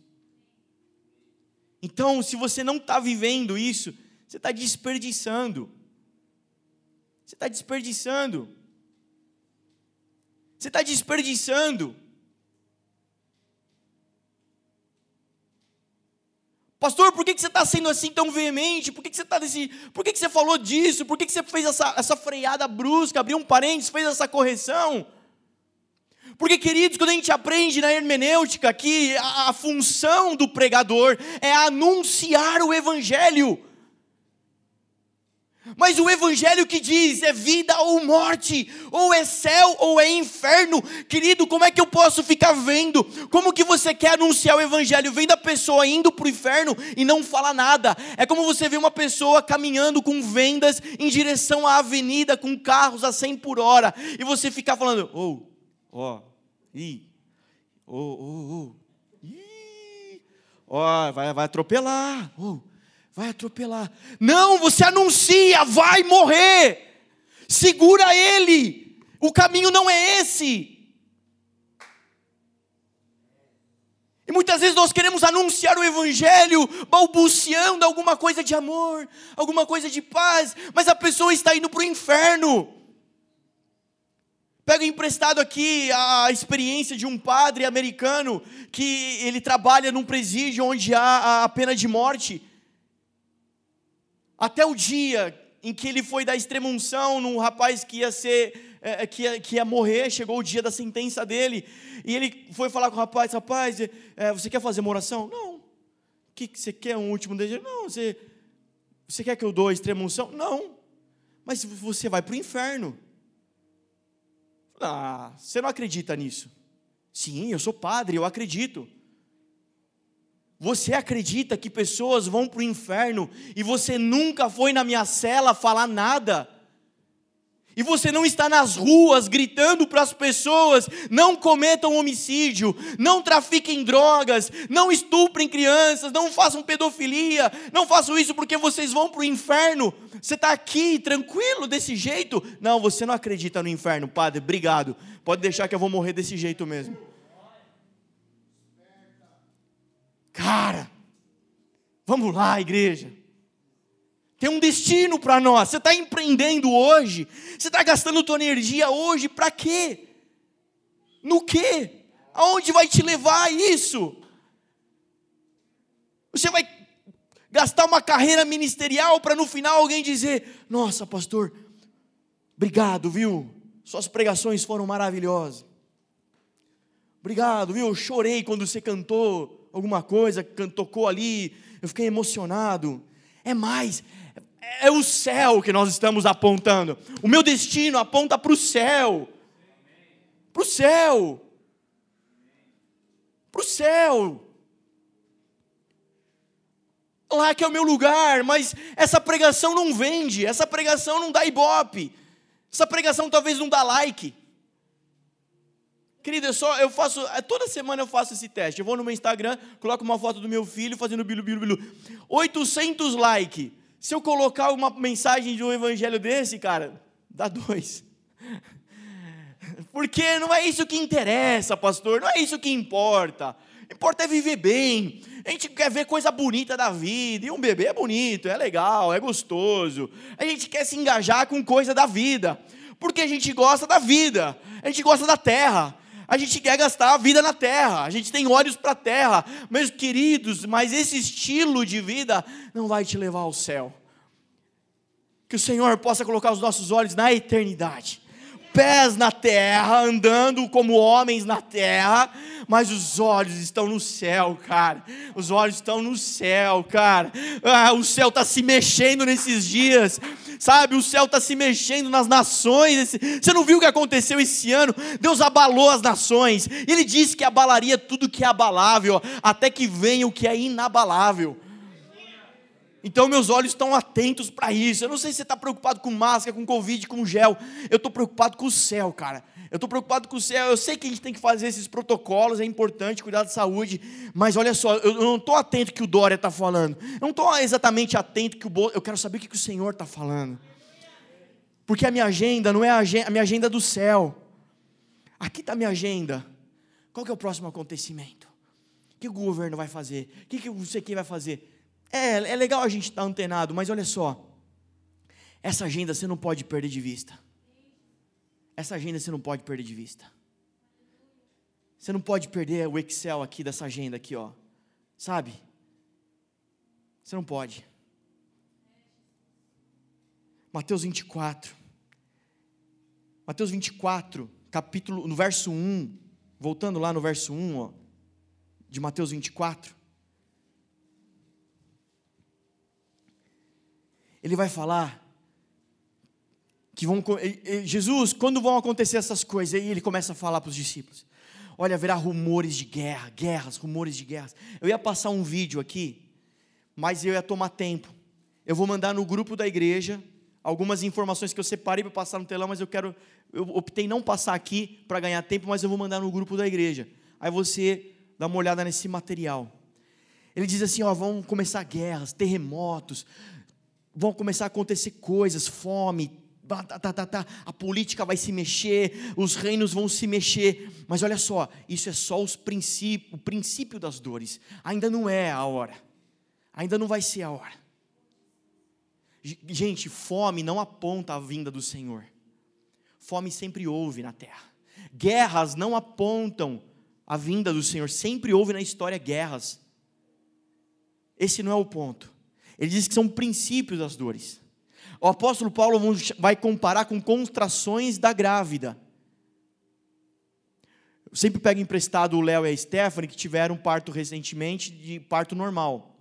Speaker 1: Então, se você não está vivendo isso, você está desperdiçando. Você está desperdiçando. Você está desperdiçando. Pastor, por que você está sendo assim tão veemente? Por que você está desse. Por que você falou disso? Por que você fez essa, essa freada brusca, abriu um parênteses, fez essa correção? Porque, queridos, quando a gente aprende na hermenêutica que a, a função do pregador é anunciar o Evangelho. Mas o evangelho que diz é vida ou morte, ou é céu ou é inferno. Querido, como é que eu posso ficar vendo? Como que você quer anunciar o evangelho vendo a pessoa indo para o inferno e não fala nada? É como você vê uma pessoa caminhando com vendas em direção à avenida com carros a 100 por hora e você ficar falando: "Oh, ó, oh, ih, oh, oh, ih, ó, vai, vai atropelar, oh, vai atropelar. Não, você anuncia, vai morrer. Segura ele. O caminho não é esse. E muitas vezes nós queremos anunciar o Evangelho, balbuciando alguma coisa de amor, alguma coisa de paz, mas a pessoa está indo para o inferno. Pego emprestado aqui a experiência de um padre americano que ele trabalha num presídio onde há a pena de morte até o dia em que ele foi dar extremunção num rapaz que ia ser é, é, que, ia, que ia morrer, chegou o dia da sentença dele, e ele foi falar com o rapaz, rapaz, é, você quer fazer uma oração? Não. Que, que você quer, um último desejo? Não, você, você quer que eu dou extremunção? Não. Mas você vai para o inferno. Ah, você não acredita nisso? Sim, eu sou padre, eu acredito. Você acredita que pessoas vão para o inferno e você nunca foi na minha cela falar nada? E você não está nas ruas gritando para as pessoas: não cometam homicídio, não trafiquem drogas, não estuprem crianças, não façam pedofilia, não façam isso porque vocês vão para o inferno. Você está aqui tranquilo desse jeito? Não, você não acredita no inferno, padre, obrigado. Pode deixar que eu vou morrer desse jeito mesmo. Cara, vamos lá, igreja. Tem um destino para nós. Você está empreendendo hoje? Você está gastando tua energia hoje para quê? No quê? Aonde vai te levar isso? Você vai gastar uma carreira ministerial para no final alguém dizer: Nossa, pastor, obrigado, viu? Suas pregações foram maravilhosas. Obrigado, viu? Eu chorei quando você cantou alguma coisa, tocou ali, eu fiquei emocionado. É mais, é o céu que nós estamos apontando. O meu destino aponta para o céu. Para o céu. Para o céu. Lá que é o meu lugar, mas essa pregação não vende, essa pregação não dá ibope, essa pregação talvez não dá like. Querida, eu só eu faço, é, toda semana eu faço esse teste. Eu vou no meu Instagram, coloco uma foto do meu filho fazendo bilu bilu bilu. 800 like. Se eu colocar uma mensagem de um evangelho desse, cara, dá dois. *laughs* Porque não é isso que interessa, pastor, não é isso que importa. Importa é viver bem. A gente quer ver coisa bonita da vida. E um bebê é bonito, é legal, é gostoso. A gente quer se engajar com coisa da vida. Porque a gente gosta da vida. A gente gosta da terra. A gente quer gastar a vida na terra, a gente tem olhos para a terra, meus queridos, mas esse estilo de vida não vai te levar ao céu. Que o Senhor possa colocar os nossos olhos na eternidade pés na terra, andando como homens na terra, mas os olhos estão no céu, cara. Os olhos estão no céu, cara. Ah, o céu está se mexendo nesses dias, sabe? O céu está se mexendo nas nações. Você não viu o que aconteceu esse ano? Deus abalou as nações. Ele disse que abalaria tudo que é abalável, até que venha o que é inabalável. Então meus olhos estão atentos para isso. Eu não sei se você está preocupado com máscara, com Covid, com gel. Eu estou preocupado com o céu, cara. Eu estou preocupado com o céu. Eu sei que a gente tem que fazer esses protocolos, é importante cuidar da saúde. Mas olha só, eu não estou atento que o Dória está falando. Eu não estou exatamente atento que o Bo... Eu quero saber o que o Senhor está falando. Porque a minha agenda não é a, agenda, a minha agenda do céu. Aqui está a minha agenda. Qual que é o próximo acontecimento? O que o governo vai fazer? O que, que você quem vai fazer? É, é legal a gente estar tá antenado, mas olha só. Essa agenda você não pode perder de vista. Essa agenda você não pode perder de vista. Você não pode perder o Excel aqui dessa agenda aqui, ó. Sabe? Você não pode. Mateus 24. Mateus 24, capítulo, no verso 1, voltando lá no verso 1, ó, de Mateus 24. Ele vai falar que vão Jesus, quando vão acontecer essas coisas? Aí ele começa a falar para os discípulos. Olha, haverá rumores de guerra, guerras, rumores de guerras. Eu ia passar um vídeo aqui, mas eu ia tomar tempo. Eu vou mandar no grupo da igreja algumas informações que eu separei para passar no telão, mas eu quero, eu optei não passar aqui para ganhar tempo, mas eu vou mandar no grupo da igreja. Aí você dá uma olhada nesse material. Ele diz assim: ó, vão começar guerras, terremotos, vão começar a acontecer coisas, fome, tá, tá, tá, tá, a política vai se mexer, os reinos vão se mexer, mas olha só, isso é só os princípio, o princípio das dores, ainda não é a hora, ainda não vai ser a hora. Gente, fome não aponta a vinda do Senhor, fome sempre houve na terra, guerras não apontam a vinda do Senhor, sempre houve na história guerras, esse não é o ponto. Ele diz que são princípios das dores. O apóstolo Paulo vai comparar com contrações da grávida. Eu sempre pego emprestado o Léo e a Stephanie, que tiveram parto recentemente, de parto normal.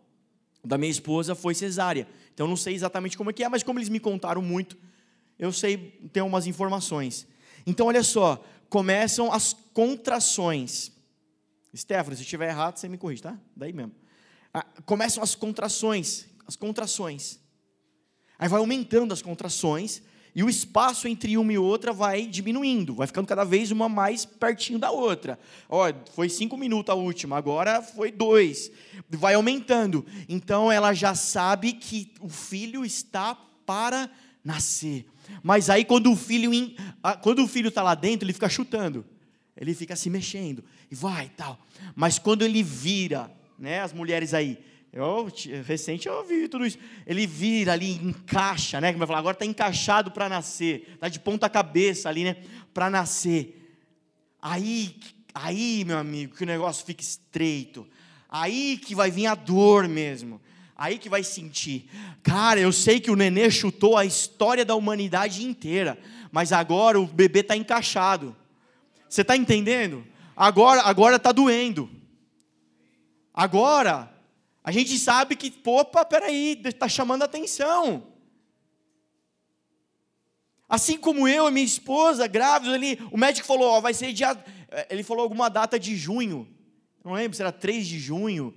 Speaker 1: Da minha esposa foi cesárea. Então não sei exatamente como é que é, mas como eles me contaram muito, eu sei, tenho umas informações. Então olha só, começam as contrações. Stephanie, se estiver errado, você me corrige, tá? Daí mesmo. Ah, começam as contrações as contrações. Aí vai aumentando as contrações e o espaço entre uma e outra vai diminuindo, vai ficando cada vez uma mais pertinho da outra. Ó, foi cinco minutos a última, agora foi dois. Vai aumentando. Então ela já sabe que o filho está para nascer. Mas aí quando o filho quando o filho está lá dentro, ele fica chutando, ele fica se mexendo e vai tal. Mas quando ele vira, né, as mulheres aí, eu, recente eu ouvi tudo isso. Ele vira ali, encaixa, né? Como vai falar, agora está encaixado para nascer. Está de ponta cabeça ali, né? Para nascer. Aí, aí, meu amigo, que o negócio fica estreito. Aí que vai vir a dor mesmo. Aí que vai sentir. Cara, eu sei que o nenê chutou a história da humanidade inteira. Mas agora o bebê está encaixado. Você está entendendo? Agora, agora está doendo. Agora a gente sabe que, opa, peraí, está chamando atenção. Assim como eu e minha esposa, grávidos ali, o médico falou, ó, vai ser dia. Ele falou alguma data de junho. Não lembro se era 3 de junho.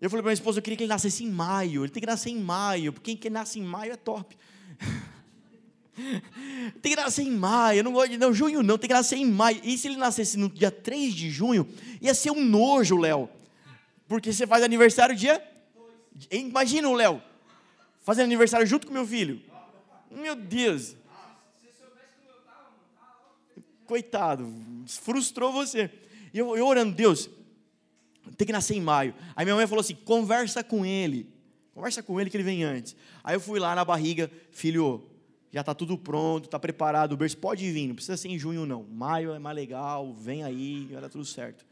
Speaker 1: Eu falei para minha esposa, eu queria que ele nascesse em maio. Ele tem que nascer em maio, porque quem nasce em maio é top. *laughs* tem que nascer em maio, eu não gosto de não, junho não, tem que nascer em maio. E se ele nascesse no dia 3 de junho, ia ser um nojo, Léo. Porque você faz aniversário dia. Imagina o Léo, fazendo aniversário junto com meu filho. Meu Deus. Coitado, frustrou você. E eu, eu orando, Deus, tem que nascer em maio. Aí minha mãe falou assim: conversa com ele. Conversa com ele que ele vem antes. Aí eu fui lá na barriga, filho, já está tudo pronto, está preparado, o berço pode vir, não precisa ser em junho não. Maio é mais legal, vem aí, vai dar tudo certo.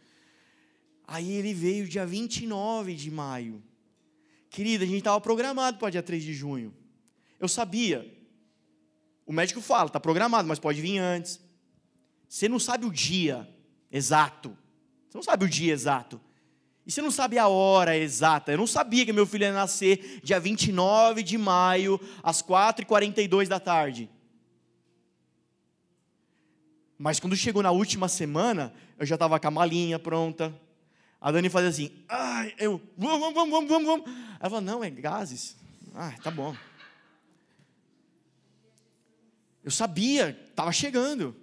Speaker 1: Aí ele veio dia 29 de maio. Querida, a gente estava programado para dia 3 de junho. Eu sabia. O médico fala, está programado, mas pode vir antes. Você não sabe o dia exato. Você não sabe o dia exato. E você não sabe a hora exata. Eu não sabia que meu filho ia nascer dia 29 de maio, às 4h42 da tarde. Mas quando chegou na última semana, eu já estava com a malinha pronta. A Dani fazia assim, ai, eu, vamos, vamos, vamos, vamos, vamos. Ela falou, não, é gases. Ah, tá bom. Eu sabia, estava chegando.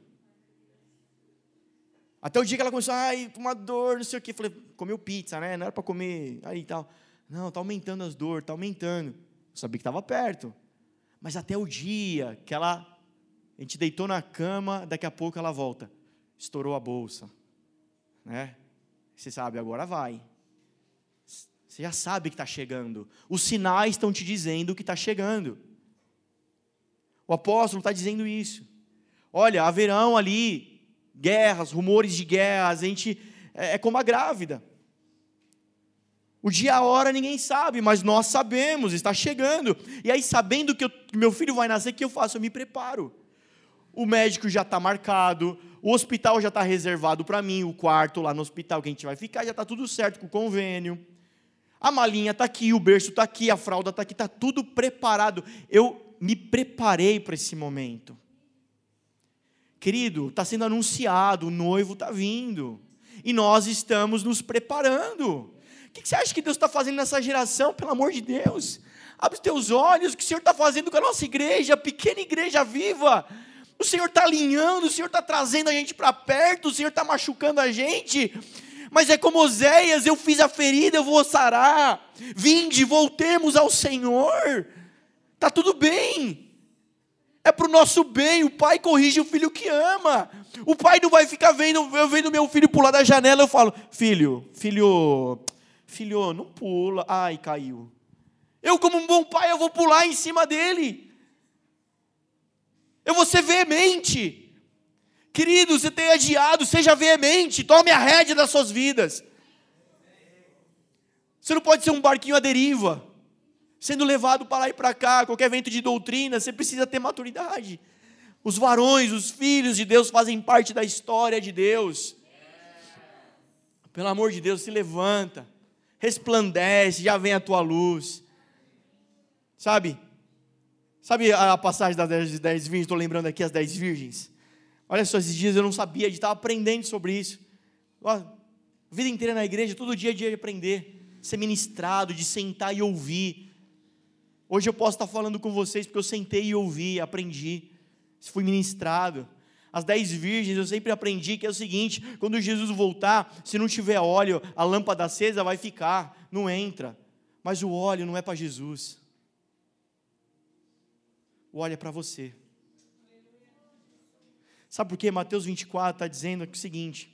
Speaker 1: Até o dia que ela começou, ai, uma dor, não sei o quê. Falei, comeu pizza, né? Não era para comer, aí e tal. Não, tá aumentando as dores, tá aumentando. Eu sabia que estava perto. Mas até o dia que ela, a gente deitou na cama, daqui a pouco ela volta. Estourou a bolsa. Né? Você sabe, agora vai. Você já sabe que está chegando. Os sinais estão te dizendo que está chegando. O apóstolo está dizendo isso. Olha, haverão ali guerras, rumores de guerras, a gente é, é como a grávida. O dia, a hora ninguém sabe, mas nós sabemos, está chegando. E aí, sabendo que, eu, que meu filho vai nascer, o que eu faço? Eu me preparo. O médico já está marcado, o hospital já está reservado para mim, o quarto lá no hospital que a gente vai ficar, já está tudo certo com o convênio. A malinha está aqui, o berço está aqui, a fralda está aqui, está tudo preparado. Eu me preparei para esse momento. Querido, está sendo anunciado, o noivo está vindo. E nós estamos nos preparando. O que você acha que Deus está fazendo nessa geração, pelo amor de Deus? Abre os teus olhos, o que o Senhor está fazendo com a nossa igreja, pequena igreja viva. O Senhor está alinhando, o Senhor está trazendo a gente para perto, o Senhor está machucando a gente. Mas é como Oséias, eu fiz a ferida, eu vou sarar. Vinde, voltemos ao Senhor. Está tudo bem é para o nosso bem. O pai corrige o filho que ama. O pai não vai ficar vendo, eu vendo meu filho pular da janela, eu falo, filho, filho, filho, não pula. Ai, caiu. Eu, como um bom pai, eu vou pular em cima dele. Eu vou ser veemente. Querido, você tem adiado, seja veemente, tome a rédea das suas vidas. Você não pode ser um barquinho à deriva sendo levado para lá e para cá, qualquer evento de doutrina, você precisa ter maturidade. Os varões, os filhos de Deus fazem parte da história de Deus. Pelo amor de Deus, se levanta, resplandece, já vem a tua luz. Sabe? Sabe a passagem das 10, 10 virgens? Estou lembrando aqui as 10 virgens. Olha só, esses dias eu não sabia, a gente estava aprendendo sobre isso. a vida inteira na igreja, todo dia é dia de aprender, ser ministrado, de sentar e ouvir. Hoje eu posso estar falando com vocês porque eu sentei e ouvi, aprendi, fui ministrado. As dez virgens eu sempre aprendi que é o seguinte: quando Jesus voltar, se não tiver óleo, a lâmpada acesa vai ficar, não entra. Mas o óleo não é para Jesus, o óleo é para você. Sabe por quê? Mateus 24 está dizendo aqui o seguinte: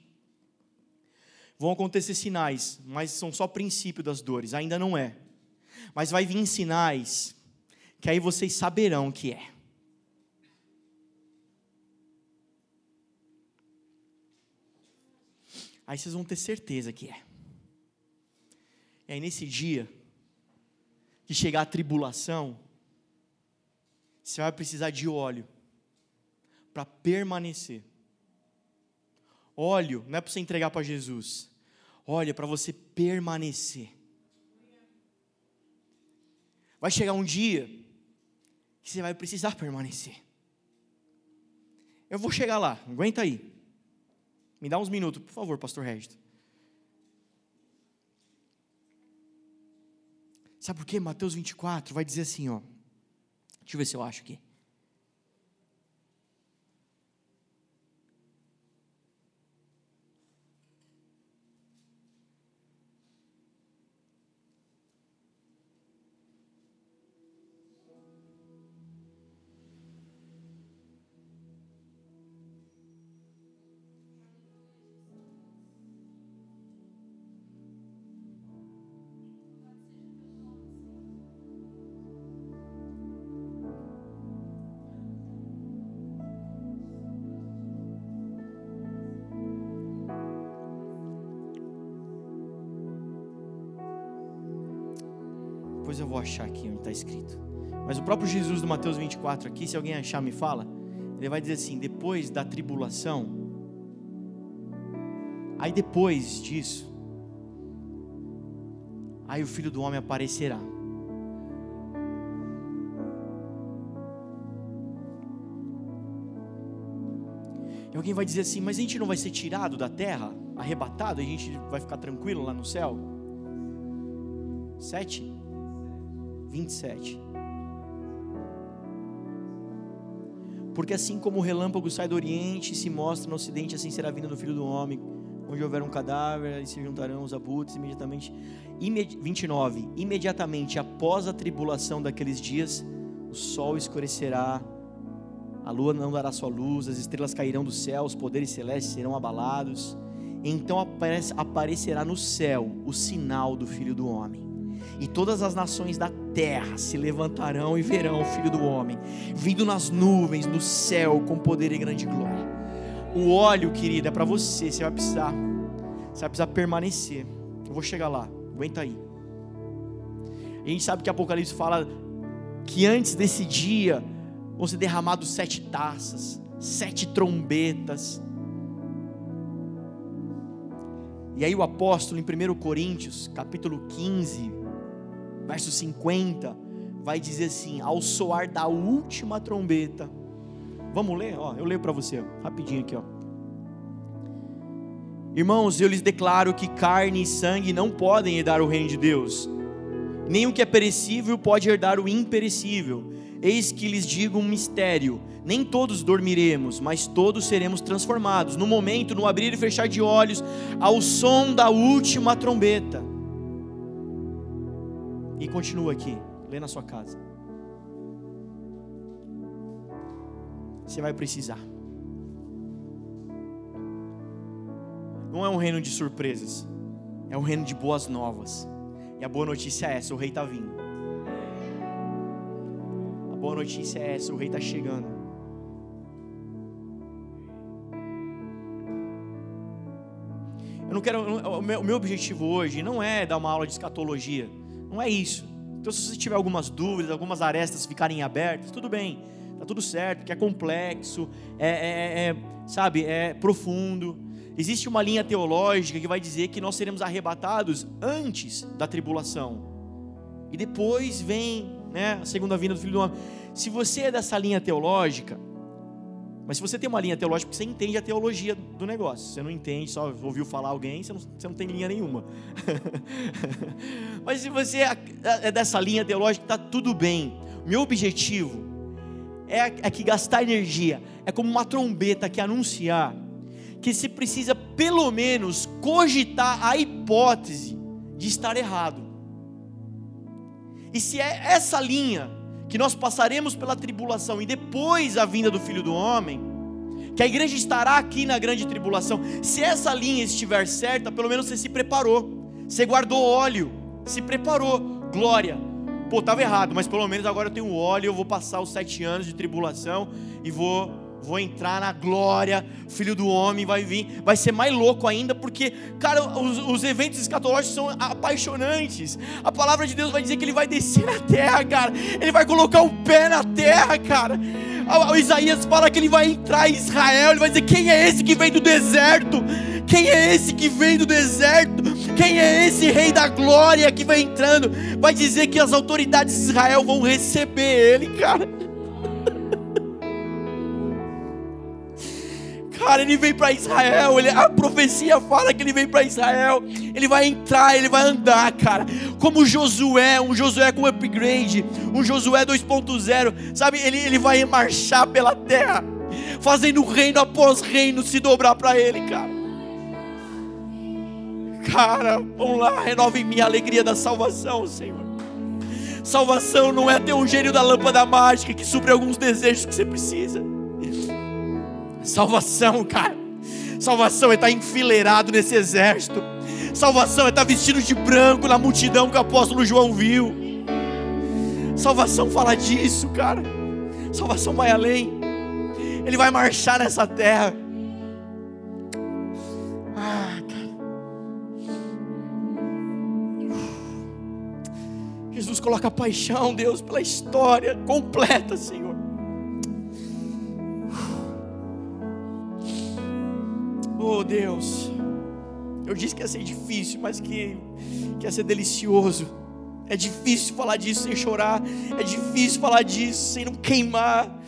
Speaker 1: vão acontecer sinais, mas são só princípio das dores, ainda não é. Mas vai vir sinais que aí vocês saberão que é. Aí vocês vão ter certeza que é. E aí nesse dia que chegar a tribulação, você vai precisar de óleo para permanecer. Óleo não é para você entregar para Jesus. Óleo é para você permanecer. Vai chegar um dia que você vai precisar permanecer. Eu vou chegar lá, aguenta aí. Me dá uns minutos, por favor, pastor Régito. Sabe por quê? Mateus 24 vai dizer assim, ó. Deixa eu ver se eu acho aqui. Depois eu vou achar aqui onde está escrito. Mas o próprio Jesus do Mateus 24 aqui, se alguém achar, me fala. Ele vai dizer assim: depois da tribulação, aí depois disso, aí o filho do homem aparecerá. E alguém vai dizer assim: mas a gente não vai ser tirado da terra, arrebatado, a gente vai ficar tranquilo lá no céu? Sete. 27. Porque assim como o relâmpago sai do oriente e se mostra no ocidente, assim será a vinda do filho do homem. Onde houver um cadáver, aí se juntarão os abutres imediatamente. Imedi 29. Imediatamente após a tribulação daqueles dias, o sol escurecerá, a lua não dará sua luz, as estrelas cairão do céu, os poderes celestes serão abalados. Então aparecerá no céu o sinal do filho do homem e todas as nações da terra se levantarão e verão o Filho do Homem, vindo nas nuvens, no céu, com poder e grande glória. O óleo, querida, é para você, você vai precisar, você vai precisar permanecer. Eu vou chegar lá, aguenta aí. A gente sabe que Apocalipse fala que antes desse dia vão ser derramados sete taças, sete trombetas. E aí o apóstolo em 1 Coríntios, capítulo 15, verso 50, vai dizer assim: ao soar da última trombeta. Vamos ler? Ó, eu leio para você, rapidinho aqui, ó. Irmãos, eu lhes declaro que carne e sangue não podem herdar o reino de Deus, nem o que é perecível pode herdar o imperecível. Eis que lhes digo um mistério: nem todos dormiremos, mas todos seremos transformados, no momento, no abrir e fechar de olhos, ao som da última trombeta. E continua aqui, lê na sua casa. Você vai precisar. Não é um reino de surpresas, é um reino de boas novas. E a boa notícia é essa: o rei está vindo. A boa notícia é essa: o rei está chegando. Eu não quero. O meu objetivo hoje não é dar uma aula de escatologia. Não é isso. Então, se você tiver algumas dúvidas, algumas arestas ficarem abertas, tudo bem, tá tudo certo, porque é complexo, é, é, é, é, sabe, é profundo. Existe uma linha teológica que vai dizer que nós seremos arrebatados antes da tribulação, e depois vem né, a segunda vinda do Filho do Homem. Se você é dessa linha teológica, mas se você tem uma linha teológica, você entende a teologia do negócio. Você não entende, só ouviu falar alguém, você não, você não tem linha nenhuma. *laughs* Mas se você é, é dessa linha teológica, está tudo bem. Meu objetivo é, é que gastar energia é como uma trombeta que anunciar que se precisa pelo menos cogitar a hipótese de estar errado. E se é essa linha que nós passaremos pela tribulação e depois a vinda do Filho do Homem, que a igreja estará aqui na grande tribulação. Se essa linha estiver certa, pelo menos você se preparou, você guardou óleo, se preparou, glória. Pô, estava errado, mas pelo menos agora eu tenho óleo, eu vou passar os sete anos de tribulação e vou vou entrar na glória, filho do homem vai vir, vai ser mais louco ainda, porque, cara, os, os, eventos escatológicos são apaixonantes. A palavra de Deus vai dizer que ele vai descer na terra, cara, ele vai colocar o pé na terra, cara. O Isaías fala que ele vai entrar em Israel, ele vai dizer: quem é esse que vem do deserto? Quem é esse que vem do deserto? Quem é esse rei da glória que vai entrando? Vai dizer que as autoridades de Israel vão receber ele, cara. Cara, ele vem para Israel, ele, a profecia fala que ele vem para Israel, ele vai entrar, ele vai andar, cara, como Josué, um Josué com upgrade, um Josué 2.0, sabe? Ele, ele vai marchar pela terra, fazendo reino após reino se dobrar para ele, cara. Cara, vamos lá, renova em mim a alegria da salvação, Senhor. Salvação não é ter um gênio da lâmpada mágica que supre alguns desejos que você precisa. Salvação, cara. Salvação é estar enfileirado nesse exército. Salvação é estar vestido de branco na multidão que o apóstolo João viu. Salvação fala disso, cara. Salvação vai além. Ele vai marchar nessa terra. Ah. Jesus coloca paixão, Deus, pela história completa, Senhor. Oh Deus, eu disse que ia ser difícil, mas que, que ia ser delicioso. É difícil falar disso sem chorar, é difícil falar disso sem não queimar,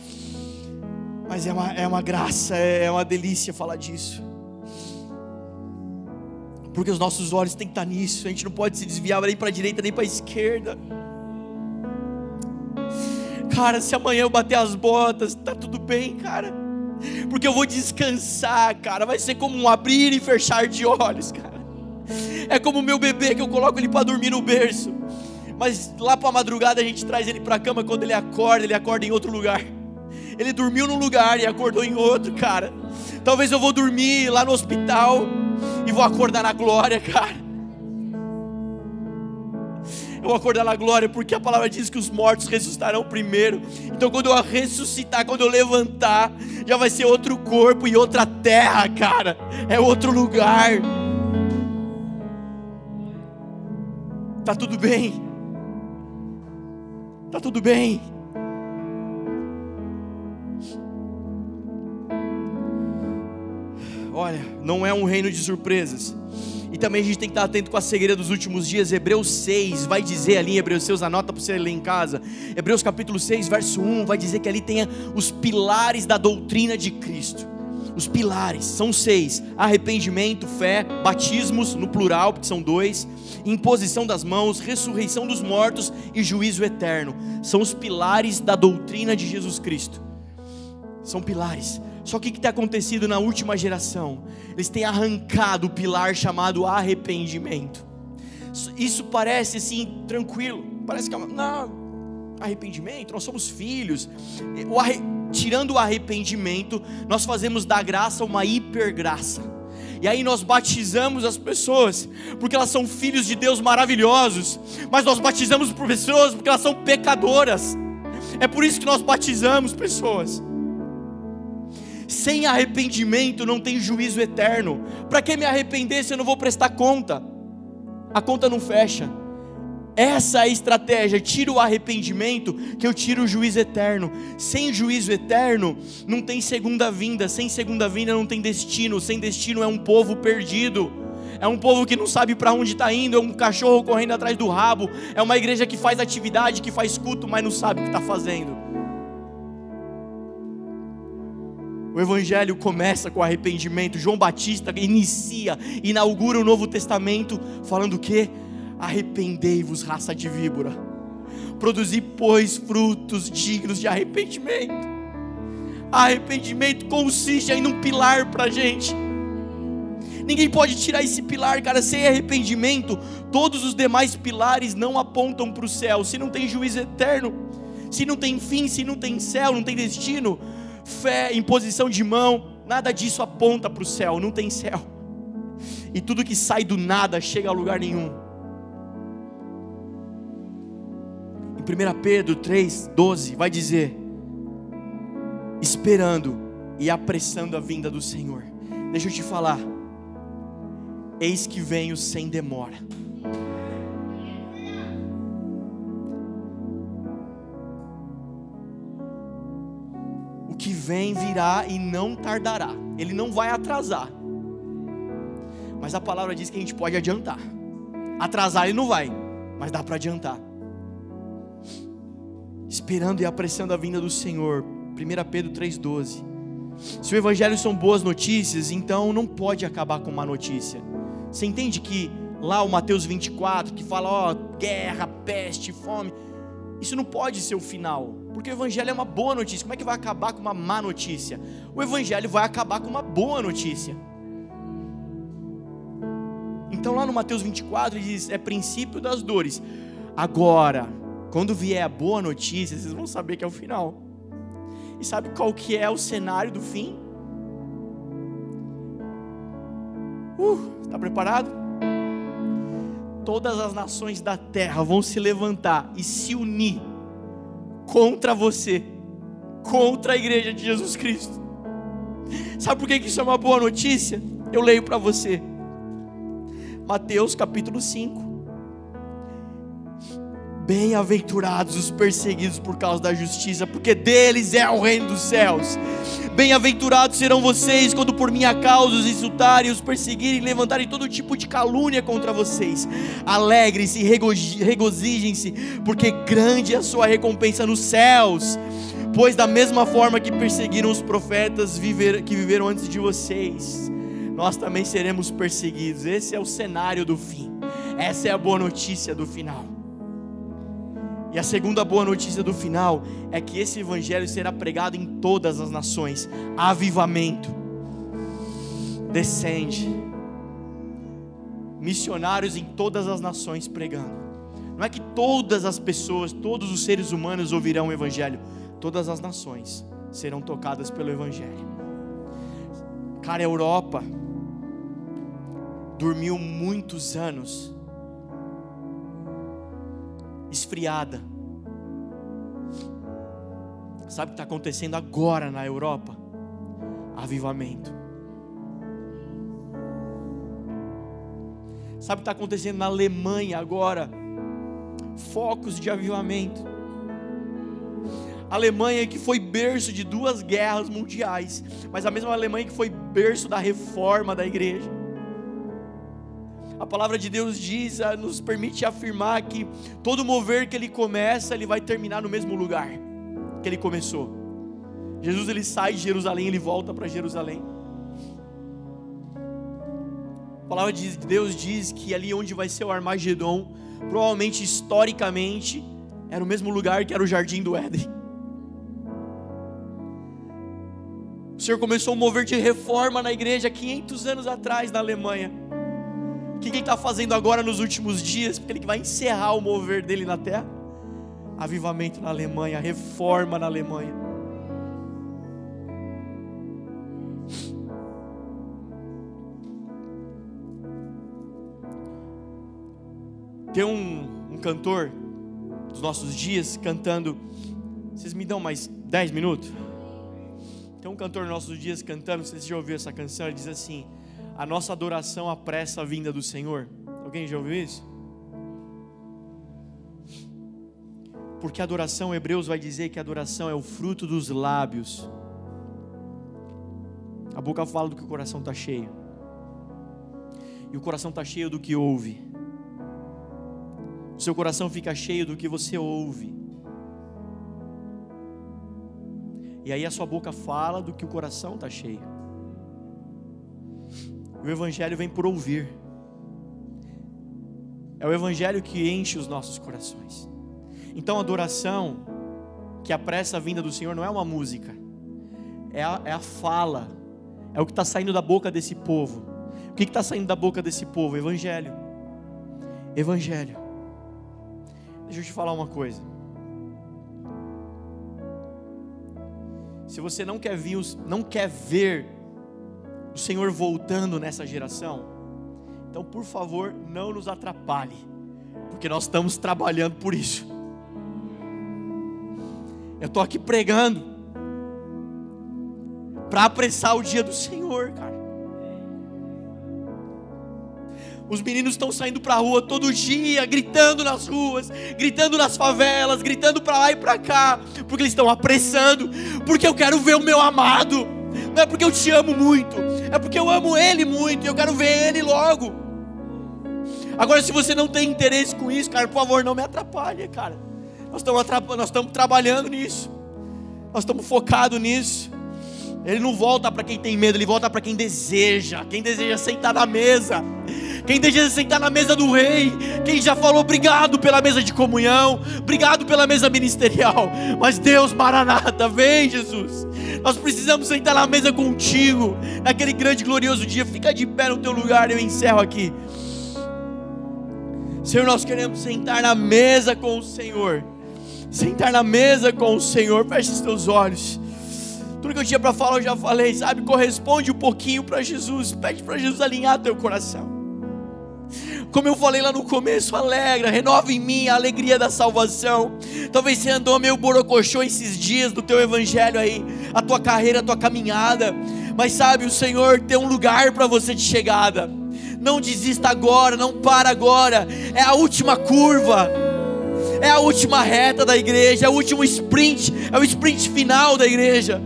Speaker 1: mas é uma, é uma graça, é uma delícia falar disso, porque os nossos olhos têm que estar nisso, a gente não pode se desviar nem para a direita nem para a esquerda. Cara, se amanhã eu bater as botas, tá tudo bem, cara porque eu vou descansar, cara. Vai ser como um abrir e fechar de olhos, cara. É como o meu bebê que eu coloco ele para dormir no berço, mas lá para madrugada a gente traz ele para a cama. Quando ele acorda, ele acorda em outro lugar. Ele dormiu num lugar e acordou em outro, cara. Talvez eu vou dormir lá no hospital e vou acordar na glória, cara eu acordar na glória, porque a palavra diz que os mortos ressuscitarão primeiro. Então, quando eu ressuscitar, quando eu levantar, já vai ser outro corpo e outra terra, cara. É outro lugar. Tá tudo bem. Tá tudo bem. Olha, não é um reino de surpresas. E também a gente tem que estar atento com a cegueira dos últimos dias. Hebreus 6 vai dizer ali, em Hebreus 6, anota para você ler em casa. Hebreus capítulo 6, verso 1, vai dizer que ali tem os pilares da doutrina de Cristo. Os pilares são seis: arrependimento, fé, batismos, no plural, porque são dois, imposição das mãos, ressurreição dos mortos e juízo eterno. São os pilares da doutrina de Jesus Cristo. São pilares. Só que o que tem acontecido na última geração? Eles têm arrancado o pilar chamado arrependimento. Isso parece assim, tranquilo. Parece que é não, arrependimento, nós somos filhos. O arre... Tirando o arrependimento, nós fazemos da graça uma hipergraça. E aí nós batizamos as pessoas, porque elas são filhos de Deus maravilhosos, mas nós batizamos pessoas porque elas são pecadoras. É por isso que nós batizamos pessoas. Sem arrependimento não tem juízo eterno. Para que me arrepender se eu não vou prestar conta? A conta não fecha. Essa é a estratégia. Tira o arrependimento, que eu tiro o juízo eterno. Sem juízo eterno, não tem segunda vinda. Sem segunda vinda, não tem destino. Sem destino, é um povo perdido. É um povo que não sabe para onde está indo. É um cachorro correndo atrás do rabo. É uma igreja que faz atividade, que faz culto, mas não sabe o que está fazendo. O Evangelho começa com arrependimento. João Batista inicia, inaugura o Novo Testamento, falando o que? Arrependei-vos, raça de víbora. Produzi, pois, frutos dignos de arrependimento. Arrependimento consiste em um pilar para a gente. Ninguém pode tirar esse pilar, cara. Sem arrependimento, todos os demais pilares não apontam para o céu. Se não tem juízo eterno, se não tem fim, se não tem céu, não tem destino, fé, imposição de mão, nada disso aponta para o céu, não tem céu. E tudo que sai do nada chega a lugar nenhum. Em 1 Pedro 3,12 vai dizer: esperando e apressando a vinda do Senhor. Deixa eu te falar, eis que venho sem demora. Vem virá e não tardará. Ele não vai atrasar. Mas a palavra diz que a gente pode adiantar. Atrasar ele não vai, mas dá para adiantar. Esperando e apreciando a vinda do Senhor. 1 Pedro 3,12. Se o evangelho são boas notícias, então não pode acabar com má notícia. Você entende que lá o Mateus 24, que fala, ó, guerra, peste, fome, isso não pode ser o final, porque o evangelho é uma boa notícia. Como é que vai acabar com uma má notícia? O evangelho vai acabar com uma boa notícia. Então lá no Mateus 24 ele diz: é princípio das dores. Agora, quando vier a boa notícia, vocês vão saber que é o final. E sabe qual que é o cenário do fim? Uh, está preparado? Todas as nações da terra vão se levantar e se unir contra você, contra a igreja de Jesus Cristo. Sabe por que isso é uma boa notícia? Eu leio para você. Mateus capítulo 5. Bem-aventurados os perseguidos por causa da justiça, porque deles é o reino dos céus. Bem-aventurados serão vocês quando por minha causa os insultarem, os perseguirem, levantarem todo tipo de calúnia contra vocês. Alegrem-se, regozijem-se, porque grande é a sua recompensa nos céus. Pois da mesma forma que perseguiram os profetas que viveram antes de vocês, nós também seremos perseguidos. Esse é o cenário do fim. Essa é a boa notícia do final. E a segunda boa notícia do final é que esse evangelho será pregado em todas as nações. Avivamento. Descende. Missionários em todas as nações pregando. Não é que todas as pessoas, todos os seres humanos ouvirão o evangelho. Todas as nações serão tocadas pelo evangelho. Cara, a Europa dormiu muitos anos esfriada. Sabe o que está acontecendo agora na Europa? Avivamento. Sabe o que está acontecendo na Alemanha agora? Focos de avivamento. Alemanha que foi berço de duas guerras mundiais, mas a mesma Alemanha que foi berço da reforma da igreja. A palavra de Deus diz, nos permite afirmar que todo mover que ele começa, ele vai terminar no mesmo lugar que ele começou. Jesus ele sai de Jerusalém, ele volta para Jerusalém. A palavra de Deus diz que ali onde vai ser o Armagedon, provavelmente historicamente, era o mesmo lugar que era o jardim do Éden. O Senhor começou a mover de reforma na igreja 500 anos atrás na Alemanha. O que ele está fazendo agora nos últimos dias? Porque ele vai encerrar o mover dele na terra. Avivamento na Alemanha, reforma na Alemanha. Tem um, um cantor dos nossos dias cantando. Vocês me dão mais 10 minutos? Tem um cantor dos nossos dias cantando. Vocês já ouviram essa canção? Ele diz assim: a nossa adoração apressa a vinda do Senhor. Alguém já ouviu isso? Porque a adoração, Hebreus vai dizer que a adoração é o fruto dos lábios. A boca fala do que o coração está cheio. E o coração está cheio do que ouve. O seu coração fica cheio do que você ouve. E aí a sua boca fala do que o coração está cheio. O Evangelho vem por ouvir. É o Evangelho que enche os nossos corações. Então a adoração que apressa a vinda do Senhor não é uma música, é a, é a fala, é o que está saindo da boca desse povo. O que está saindo da boca desse povo? Evangelho. Evangelho. Deixa eu te falar uma coisa. Se você não quer, vir, não quer ver o Senhor voltando nessa geração, então por favor não nos atrapalhe, porque nós estamos trabalhando por isso. Eu estou aqui pregando para apressar o dia do Senhor, cara. Os meninos estão saindo para a rua todo dia, gritando nas ruas, gritando nas favelas, gritando para lá e para cá, porque eles estão apressando, porque eu quero ver o meu amado. Não é porque eu te amo muito, é porque eu amo Ele muito e eu quero ver Ele logo. Agora, se você não tem interesse com isso, cara, por favor, não me atrapalhe, cara. Nós estamos, nós trabalhando nisso, nós estamos focados nisso. Ele não volta para quem tem medo, ele volta para quem deseja, quem deseja sentar na mesa, quem deseja sentar na mesa do rei, quem já falou obrigado pela mesa de comunhão, obrigado pela mesa ministerial. Mas Deus, Maranata, vem, Jesus. Nós precisamos sentar na mesa contigo, naquele grande glorioso dia. Fica de pé no teu lugar, eu encerro aqui. Senhor, nós queremos sentar na mesa com o Senhor. Sentar na mesa com o Senhor. Feche os teus olhos. Tudo que eu tinha para falar eu já falei, sabe? Corresponde um pouquinho para Jesus. Pede para Jesus alinhar teu coração. Como eu falei lá no começo, alegra, renova em mim a alegria da salvação. Talvez você andou meio borocochô esses dias do teu evangelho aí, a tua carreira, a tua caminhada. Mas sabe, o Senhor tem um lugar para você de chegada. Não desista agora, não para agora. É a última curva. É a última reta da igreja, é o último sprint, é o sprint final da igreja.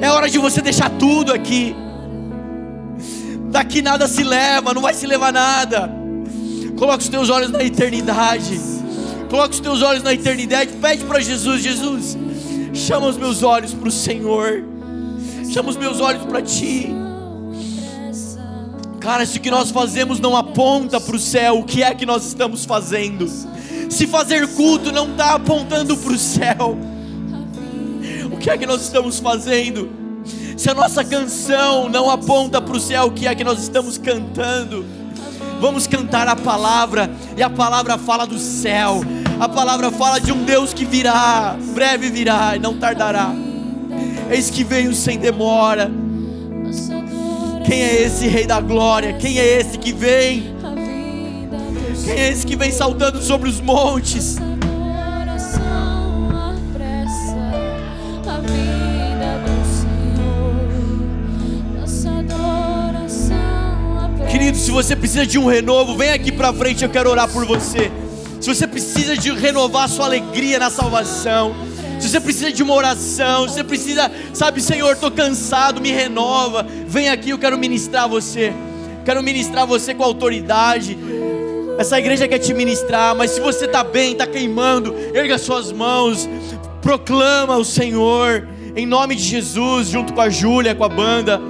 Speaker 1: É hora de você deixar tudo aqui. Daqui nada se leva, não vai se levar nada. Coloque os teus olhos na eternidade. Coloque os teus olhos na eternidade. Pede para Jesus: Jesus, chama os meus olhos para o Senhor. Chama os meus olhos para Ti. Cara, se o que nós fazemos não aponta para o céu, o que é que nós estamos fazendo? Se fazer culto não está apontando para o céu, que é que nós estamos fazendo? Se a nossa canção não aponta para o céu, que é que nós estamos cantando? Vamos cantar a palavra, e a palavra fala do céu, a palavra fala de um Deus que virá, breve virá e não tardará. Eis que veio sem demora. Quem é esse Rei da Glória? Quem é esse que vem? Quem é esse que vem saltando sobre os montes? Querido, se você precisa de um renovo, vem aqui para frente, eu quero orar por você. Se você precisa de renovar sua alegria na salvação, se você precisa de uma oração, se você precisa, sabe, Senhor, estou cansado, me renova. Vem aqui, eu quero ministrar você. Quero ministrar você com autoridade. Essa igreja quer te ministrar, mas se você está bem, está queimando, erga suas mãos, proclama o Senhor, em nome de Jesus, junto com a Júlia, com a banda.